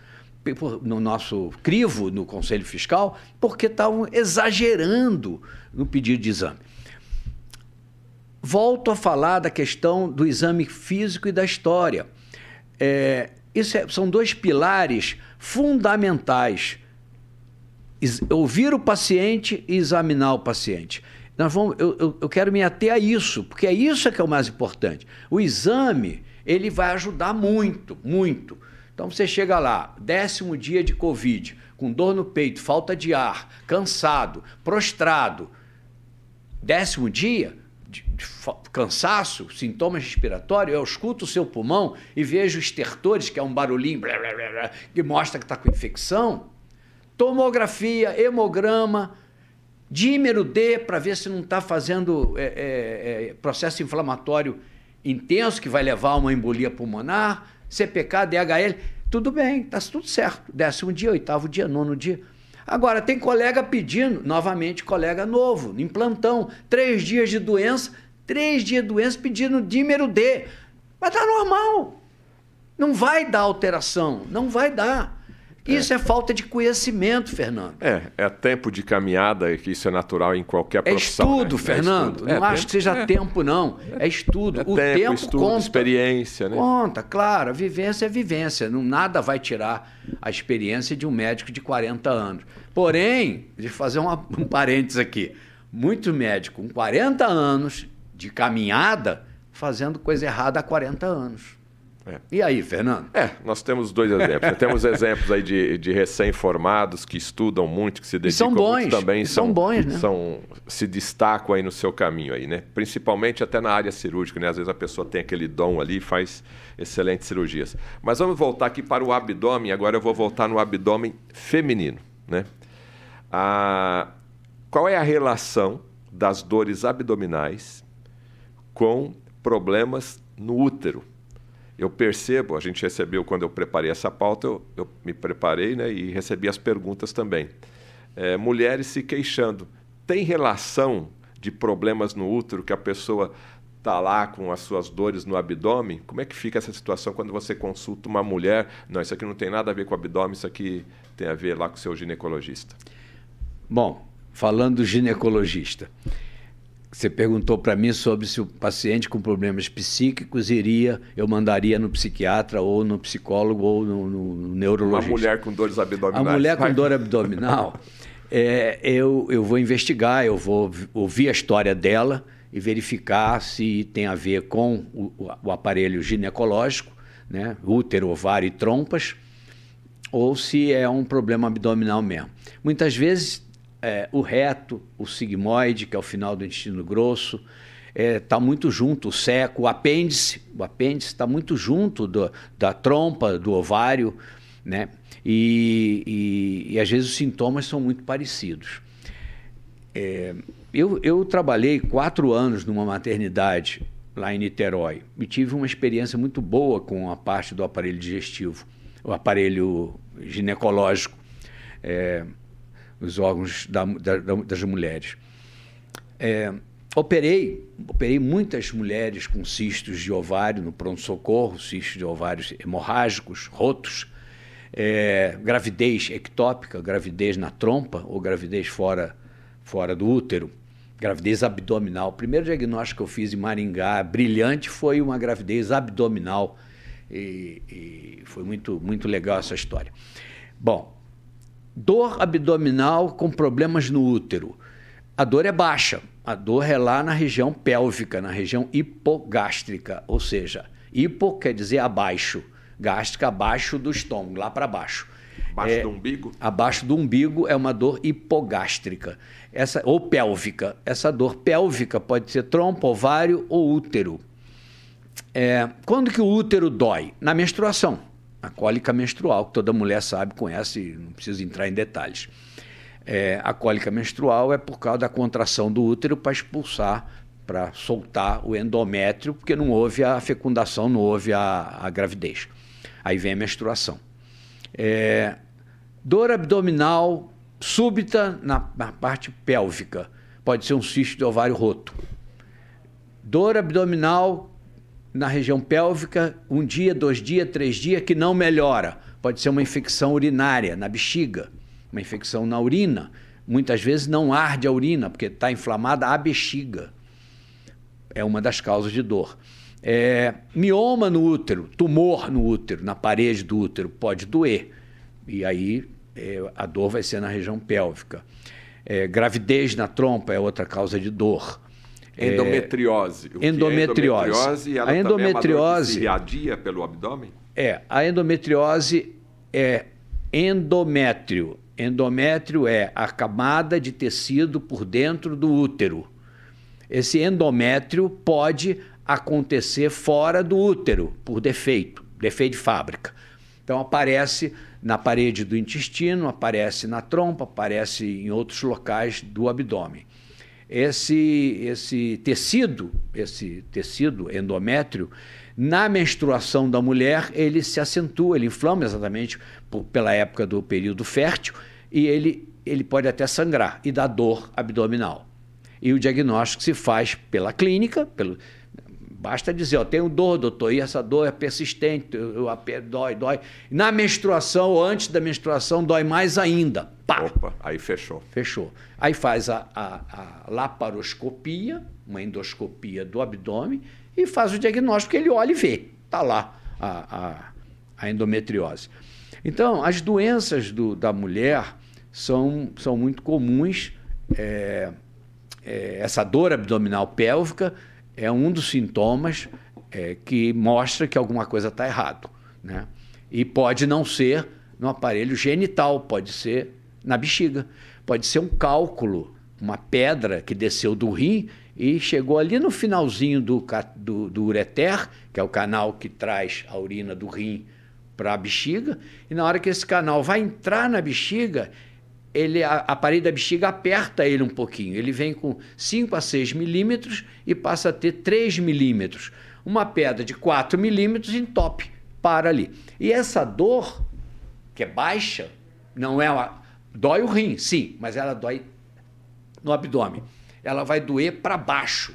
S2: no nosso crivo no Conselho Fiscal porque estavam exagerando no pedido de exame. Volto a falar da questão do exame físico e da história. É, isso é, são dois pilares fundamentais. Ouvir o paciente e examinar o paciente. Nós vamos, eu, eu, eu, quero me ater a isso, porque é isso que é o mais importante. O exame, ele vai ajudar muito, muito. Então você chega lá, décimo dia de Covid, com dor no peito, falta de ar, cansado, prostrado. Décimo dia, de, de cansaço, sintomas respiratórios, eu escuto o seu pulmão e vejo estertores, que é um barulhinho blá, blá, blá, que mostra que está com infecção. Tomografia, hemograma, dímero D para ver se não está fazendo é, é, é, processo inflamatório intenso que vai levar a uma embolia pulmonar, CPK, DHL, tudo bem, está tudo certo. Décimo dia, oitavo dia, nono dia. Agora, tem colega pedindo, novamente, colega novo, em plantão, três dias de doença, três dias de doença pedindo dímero D. Mas tá normal. Não vai dar alteração, não vai dar. Isso é. é. falta de conhecimento, Fernando.
S1: É, é tempo de caminhada, que isso é natural em qualquer é profissão.
S2: É estudo, né? Fernando. É estudo. Não acho tempo, que seja é. tempo, não. É estudo. o tempo, tempo
S1: estudo,
S2: conta.
S1: experiência, né?
S2: Conta, claro. A vivência é vivência. Não, nada vai tirar a experiência de um médico de 40 anos. Porém, de fazer uma, um parênteses aqui. Muito médico com 40 anos de caminhada fazendo coisa errada há 40 anos. É. E aí, Fernando?
S1: É, nós temos dois exemplos. temos [laughs] exemplos aí de, de recém-formados que estudam muito, que se dedicam
S2: são bons,
S1: muito também.
S2: São, são bons, né?
S1: São, se destacam aí no seu caminho aí, né? Principalmente até na área cirúrgica, né? Às vezes a pessoa tem aquele dom ali e faz excelentes cirurgias. Mas vamos voltar aqui para o abdômen. Agora eu vou voltar no abdômen feminino, né? A, qual é a relação das dores abdominais com problemas no útero? Eu percebo, a gente recebeu, quando eu preparei essa pauta, eu, eu me preparei né, e recebi as perguntas também. É, mulheres se queixando. Tem relação de problemas no útero que a pessoa está lá com as suas dores no abdômen, como é que fica essa situação quando você consulta uma mulher? Não, isso aqui não tem nada a ver com o abdômen, isso aqui tem a ver lá com o seu ginecologista.
S2: Bom, falando do ginecologista, você perguntou para mim sobre se o paciente com problemas psíquicos iria, eu mandaria no psiquiatra ou no psicólogo ou no, no neurologista.
S1: Uma mulher com dores abdominais.
S2: A mulher com dor abdominal, [laughs] é, eu, eu vou investigar, eu vou ouvir a história dela e verificar se tem a ver com o, o aparelho ginecológico, né, útero, ovário e trompas, ou se é um problema abdominal mesmo. Muitas vezes é, o reto, o sigmoide, que é o final do intestino grosso, está é, tá muito junto, o seco, o apêndice, o apêndice está muito junto do, da trompa, do ovário, né? E, e, e, às vezes os sintomas são muito parecidos. É, eu, eu trabalhei quatro anos numa maternidade lá em Niterói e tive uma experiência muito boa com a parte do aparelho digestivo, o aparelho ginecológico. É, os órgãos da, da, das mulheres. É, operei, operei muitas mulheres com cistos de ovário no pronto-socorro, cistos de ovários hemorrágicos, rotos, é, gravidez ectópica, gravidez na trompa ou gravidez fora, fora do útero, gravidez abdominal. O primeiro diagnóstico que eu fiz em Maringá, brilhante, foi uma gravidez abdominal e, e foi muito, muito legal essa história. Bom, Dor abdominal com problemas no útero. A dor é baixa. A dor é lá na região pélvica, na região hipogástrica, ou seja, hipo quer dizer abaixo, gástrica abaixo do estômago, lá para baixo.
S1: Abaixo é, do umbigo?
S2: Abaixo do umbigo é uma dor hipogástrica, essa ou pélvica. Essa dor pélvica pode ser trompa, ovário ou útero. É, quando que o útero dói? Na menstruação a cólica menstrual, que toda mulher sabe, conhece, não preciso entrar em detalhes. É, a cólica menstrual é por causa da contração do útero para expulsar, para soltar o endométrio, porque não houve a fecundação, não houve a, a gravidez. Aí vem a menstruação. É, dor abdominal súbita na, na parte pélvica, pode ser um cisto de ovário roto. Dor abdominal na região pélvica, um dia, dois dias, três dias, que não melhora. Pode ser uma infecção urinária na bexiga, uma infecção na urina. Muitas vezes não arde a urina, porque está inflamada a bexiga. É uma das causas de dor. É, mioma no útero, tumor no útero, na parede do útero, pode doer. E aí é, a dor vai ser na região pélvica. É, gravidez na trompa é outra causa de dor.
S1: Endometriose.
S2: O endometriose. É endometriose
S1: a endometriose é irradia pelo abdômen?
S2: É, a endometriose é endométrio. Endométrio é a camada de tecido por dentro do útero. Esse endométrio pode acontecer fora do útero, por defeito, defeito de fábrica. Então aparece na parede do intestino, aparece na trompa, aparece em outros locais do abdômen esse, esse tecido, esse tecido endométrio, na menstruação da mulher, ele se acentua, ele inflama exatamente por, pela época do período fértil e ele, ele pode até sangrar e dar dor abdominal. E o diagnóstico se faz pela clínica, pelo, Basta dizer, eu tenho dor, doutor, e essa dor é persistente, eu, eu, dói, dói. Na menstruação ou antes da menstruação, dói mais ainda. Pá!
S1: Opa, aí fechou.
S2: Fechou. Aí faz a, a, a laparoscopia, uma endoscopia do abdômen, e faz o diagnóstico, ele olha e vê. Está lá a, a, a, endometriose. Então, as doenças do, da mulher são, são muito comuns. É, é, essa dor abdominal pélvica é um dos sintomas é, que mostra que alguma coisa está errado. Né? E pode não ser no aparelho genital, pode ser na bexiga, pode ser um cálculo, uma pedra que desceu do rim e chegou ali no finalzinho do, do, do ureter, que é o canal que traz a urina do rim para a bexiga, e na hora que esse canal vai entrar na bexiga, ele, a, a, parede da bexiga aperta ele um pouquinho. Ele vem com 5 a 6 milímetros e passa a ter 3 milímetros. Uma pedra de 4 milímetros entope, para ali. E essa dor, que é baixa, não é uma. Dói o rim, sim, mas ela dói no abdômen. Ela vai doer para baixo.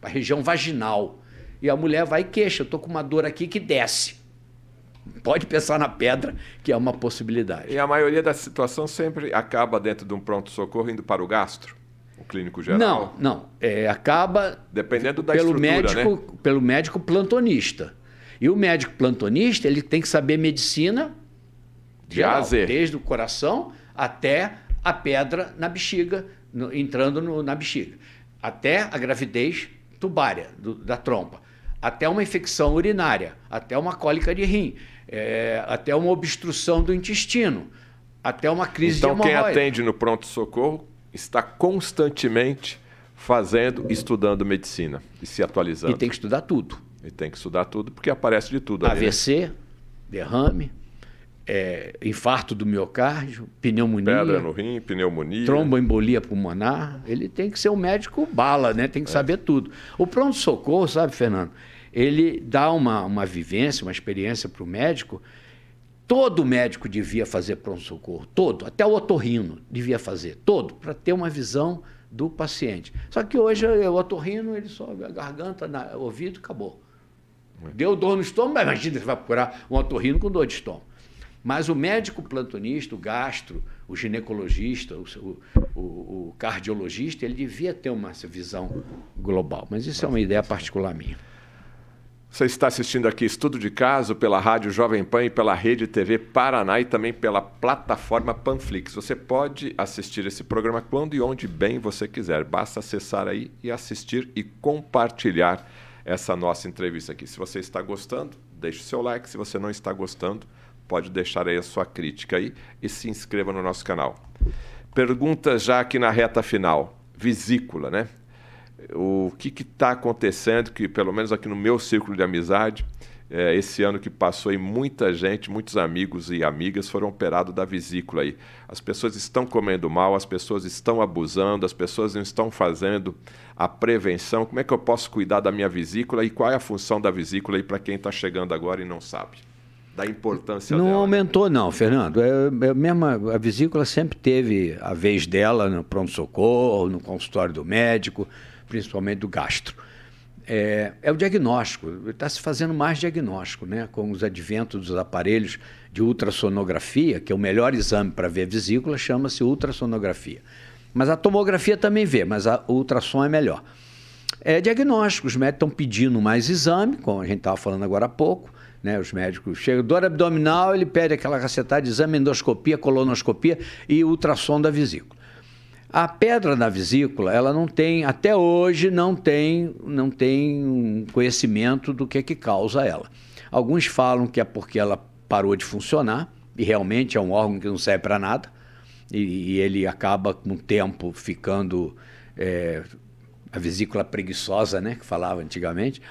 S2: para a região vaginal. E a mulher vai queixa, eu estou com uma dor aqui que desce. Pode pensar na pedra, que é uma possibilidade.
S1: E a maioria da situação sempre acaba dentro de um pronto-socorro indo para o gastro, o clínico geral?
S2: Não, não. É, acaba.
S1: Dependendo da
S2: pelo
S1: estrutura,
S2: médico,
S1: né?
S2: Pelo médico plantonista. E o médico plantonista, ele tem que saber medicina
S1: De Z.
S2: desde o coração até a pedra na bexiga, no- entrando no- na bexiga, até a gravidez tubária do- da trompa, até uma infecção urinária, até uma cólica de rim, é, até uma obstrução do intestino, até uma crise
S1: Então,
S2: de
S1: quem
S2: hemorroida.
S1: atende no pronto-socorro está constantemente fazendo, estudando medicina e se atualizando.
S2: E tem que estudar tudo.
S1: E tem que estudar tudo, porque aparece de tudo ali. né?
S2: AVC, derrame, é, infarto do miocárdio, pneumonia,
S1: Pedra no rim, pneumonia.
S2: tromboembolia pulmonar. Ele tem que ser um médico bala, né? Tem que saber tudo. O pronto-socorro, sabe, Fernando? Ele dá uma, uma vivência, uma experiência para o médico. Todo médico devia fazer pronto-socorro, todo, até o otorrino devia fazer, todo, para ter uma visão do paciente. Só que hoje o otorrino, ele só a garganta, na, ouvido, acabou. Deu dor no estômago, mas imagina, você vai procurar um otorrino com dor de estômago. Mas o médico plantonista, o gastro, o ginecologista, o, o, o cardiologista, ele devia ter uma visão global. Mas isso é uma ideia particular minha.
S1: Você está assistindo aqui Estudo de Caso pela Rádio Jovem Pan e pela Rede TV Paraná e também pela plataforma Panflix. Você pode assistir esse programa quando e onde bem você quiser. Basta acessar aí e assistir e compartilhar essa nossa entrevista aqui. Se você está gostando, deixe o seu like. Se você não está gostando, pode deixar aí a sua crítica aí e se inscreva no nosso canal. Perguntas já aqui na reta final. Vesícula, né? o que está acontecendo, que pelo menos aqui no meu círculo de amizade, é, esse ano que passou aí, muita gente, muitos amigos e amigas foram operados da vesícula aí. As pessoas estão comendo mal, as pessoas estão abusando, as pessoas não estão fazendo a prevenção. Como é que eu posso cuidar da minha vesícula e qual é a função da vesícula aí para quem está chegando agora e não sabe? Da importância
S2: Não
S1: dela.
S2: aumentou, não, Fernando. É, é mesmo, a vesícula sempre teve a vez dela no pronto-socorro, no consultório do médico, principalmente do gastro. É, é o diagnóstico, está se fazendo mais diagnóstico, né? com os adventos dos aparelhos de ultrassonografia, que é o melhor exame para ver a vesícula, chama-se ultrassonografia. Mas a tomografia também vê, mas a, o ultrassom é melhor. É diagnóstico, os médicos estão pedindo mais exame, como a gente estava falando agora há pouco, né? Os médicos chegam, dor abdominal, ele pede aquela cacetada de exame, endoscopia, colonoscopia e ultrassom da vesícula. A pedra na vesícula, ela não tem, até hoje, não tem, não tem conhecimento do que, que causa ela. Alguns falam que é porque ela parou de funcionar, e realmente é um órgão que não serve para nada, e, e, ele acaba com o tempo ficando é, a vesícula preguiçosa, né, que falava antigamente,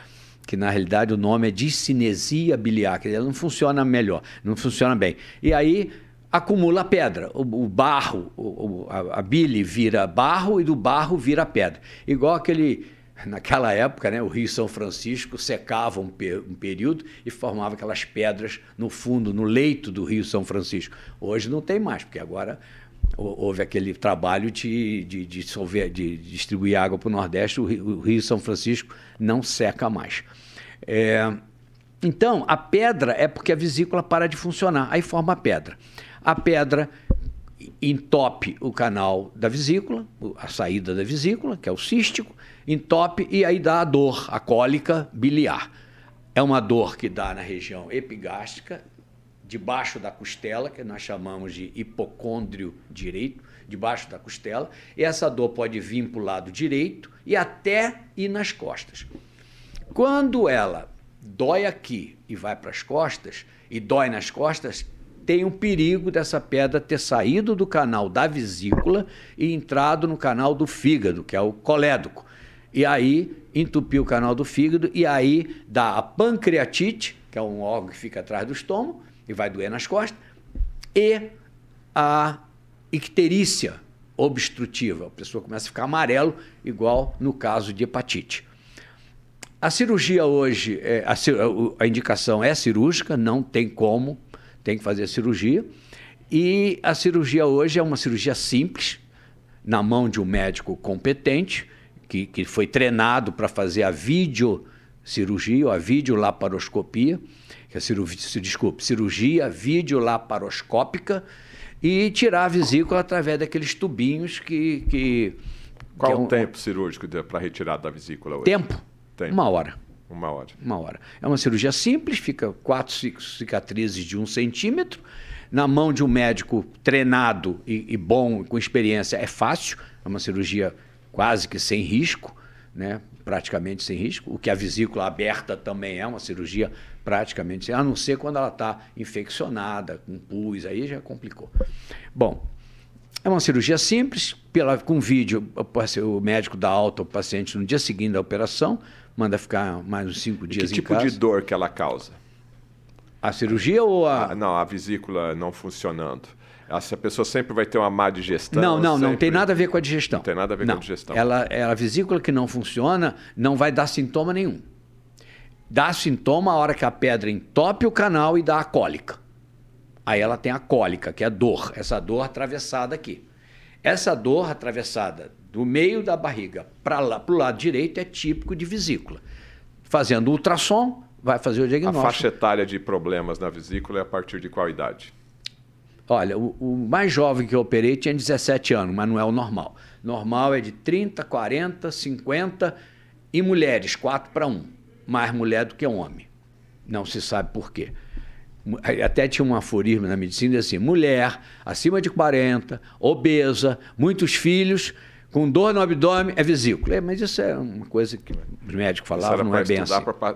S2: que na realidade o nome é discinesia biliar, que ela não funciona melhor, não funciona bem. E aí acumula pedra. O, o barro, o, a, a bile vira barro e do barro vira pedra. Igual aquele. [laughs] Naquela época, né, o Rio São Francisco secava um, per, um, período e formava aquelas pedras no fundo, no leito do Rio São Francisco. Hoje não tem mais, porque agora houve aquele trabalho de, de, de, de distribuir água para o Nordeste, o Rio, o Rio, São Francisco não seca mais. É, então, a pedra é porque a vesícula para de funcionar, aí forma a pedra. A pedra entope o canal da vesícula, a saída da vesícula, que é o cístico, entope e aí dá a dor, a cólica biliar. É uma dor que dá na região epigástrica, debaixo da costela, que nós chamamos de hipocôndrio direito, debaixo da costela, e essa dor pode vir para o lado direito e até ir nas costas. Quando ela dói aqui e vai para as costas, e dói nas costas, tem um perigo dessa pedra ter saído do canal da vesícula e entrado no canal do fígado, que é o colédoco. E aí entupir o canal do fígado e aí dá a pancreatite, que é um órgão que fica atrás do estômago e vai doer nas costas, e a icterícia obstrutiva. A pessoa começa a ficar amarelo, igual no caso de hepatite. A cirurgia hoje, é, a, a indicação é cirúrgica, não tem como, tem que fazer a cirurgia. E a cirurgia hoje é uma cirurgia simples, na mão de um médico competente, que, que foi treinado para fazer a videocirurgia ou a videolaparoscopia, que é cirurgia, desculpe, cirurgia videolaparoscópica, e tirar a vesícula através daqueles tubinhos que. que
S1: Qual
S2: que é
S1: o tempo cirúrgico para retirada da vesícula hoje?
S2: Tempo?
S1: Tempo.
S2: Uma hora.
S1: Uma hora.
S2: Uma hora. É uma cirurgia simples, fica quatro cicatrizes de um centímetro. Na mão de um médico treinado e, e bom, com experiência, é fácil. É uma cirurgia quase que sem risco, né? praticamente sem risco. O que a vesícula aberta também é uma cirurgia praticamente a não ser quando ela está infeccionada, com pus, aí já complicou. Bom, é uma cirurgia simples, pela, com vídeo, o médico dá alta ao paciente no dia seguinte da operação, manda ficar mais uns cinco dias
S1: que tipo
S2: casa.
S1: de dor que ela causa?
S2: A cirurgia ou a...
S1: Ah, não, a vesícula não funcionando. Essa pessoa sempre vai ter uma má digestão?
S2: Não, não,
S1: sempre...
S2: não tem nada a ver com a digestão.
S1: Não tem nada a ver
S2: não.
S1: com a digestão.
S2: Ela, ela, a vesícula que não funciona não vai dar sintoma nenhum. Dá sintoma a hora que a pedra entope o canal e dá a cólica. Aí ela tem a cólica, que é dor, essa dor atravessada aqui. Essa dor atravessada do meio da barriga para o lado direito é típico de vesícula. Fazendo ultrassom, vai fazer o diagnóstico.
S1: A faixa etária de problemas na vesícula é a partir de qual idade?
S2: Olha, o, o, mais jovem que eu operei tinha 17 anos, mas não é o normal. Normal é de 30, 40, 50 e mulheres, 4 para 1. Mais mulher do que homem. Não se sabe por quê. Até tinha um aforismo na medicina assim: mulher acima de 40, obesa, muitos filhos, com dor no abdômen, é vesícula. É, mas isso é uma coisa que o médico falava, não é bem assim.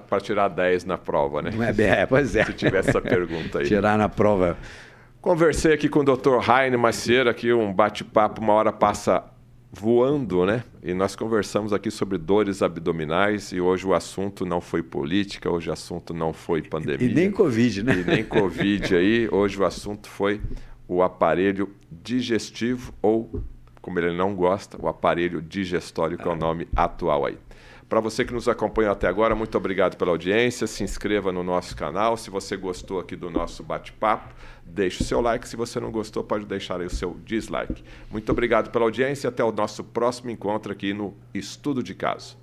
S1: para tirar 10 na prova, né?
S2: Não é bem, é, pois [laughs] é.
S1: Se tivesse essa pergunta aí.
S2: Tirar na prova.
S1: Conversei aqui com o Dr. Raine Macieira, aqui um bate-papo, uma hora passa voando, né? E nós conversamos aqui sobre dores abdominais e hoje o assunto não foi política, hoje o assunto não foi pandemia.
S2: E nem Covid, né?
S1: E nem Covid aí. Hoje o assunto foi o aparelho digestivo ou, como ele não gosta, o aparelho digestório, que é o nome atual aí. Para você que nos acompanhou até agora, muito obrigado pela audiência. Se inscreva no nosso canal. Se você gostou aqui do nosso bate-papo, deixe o seu like. Se você não gostou, pode deixar aí o seu dislike. Muito obrigado pela audiência até o nosso próximo encontro aqui no Estudo de Caso.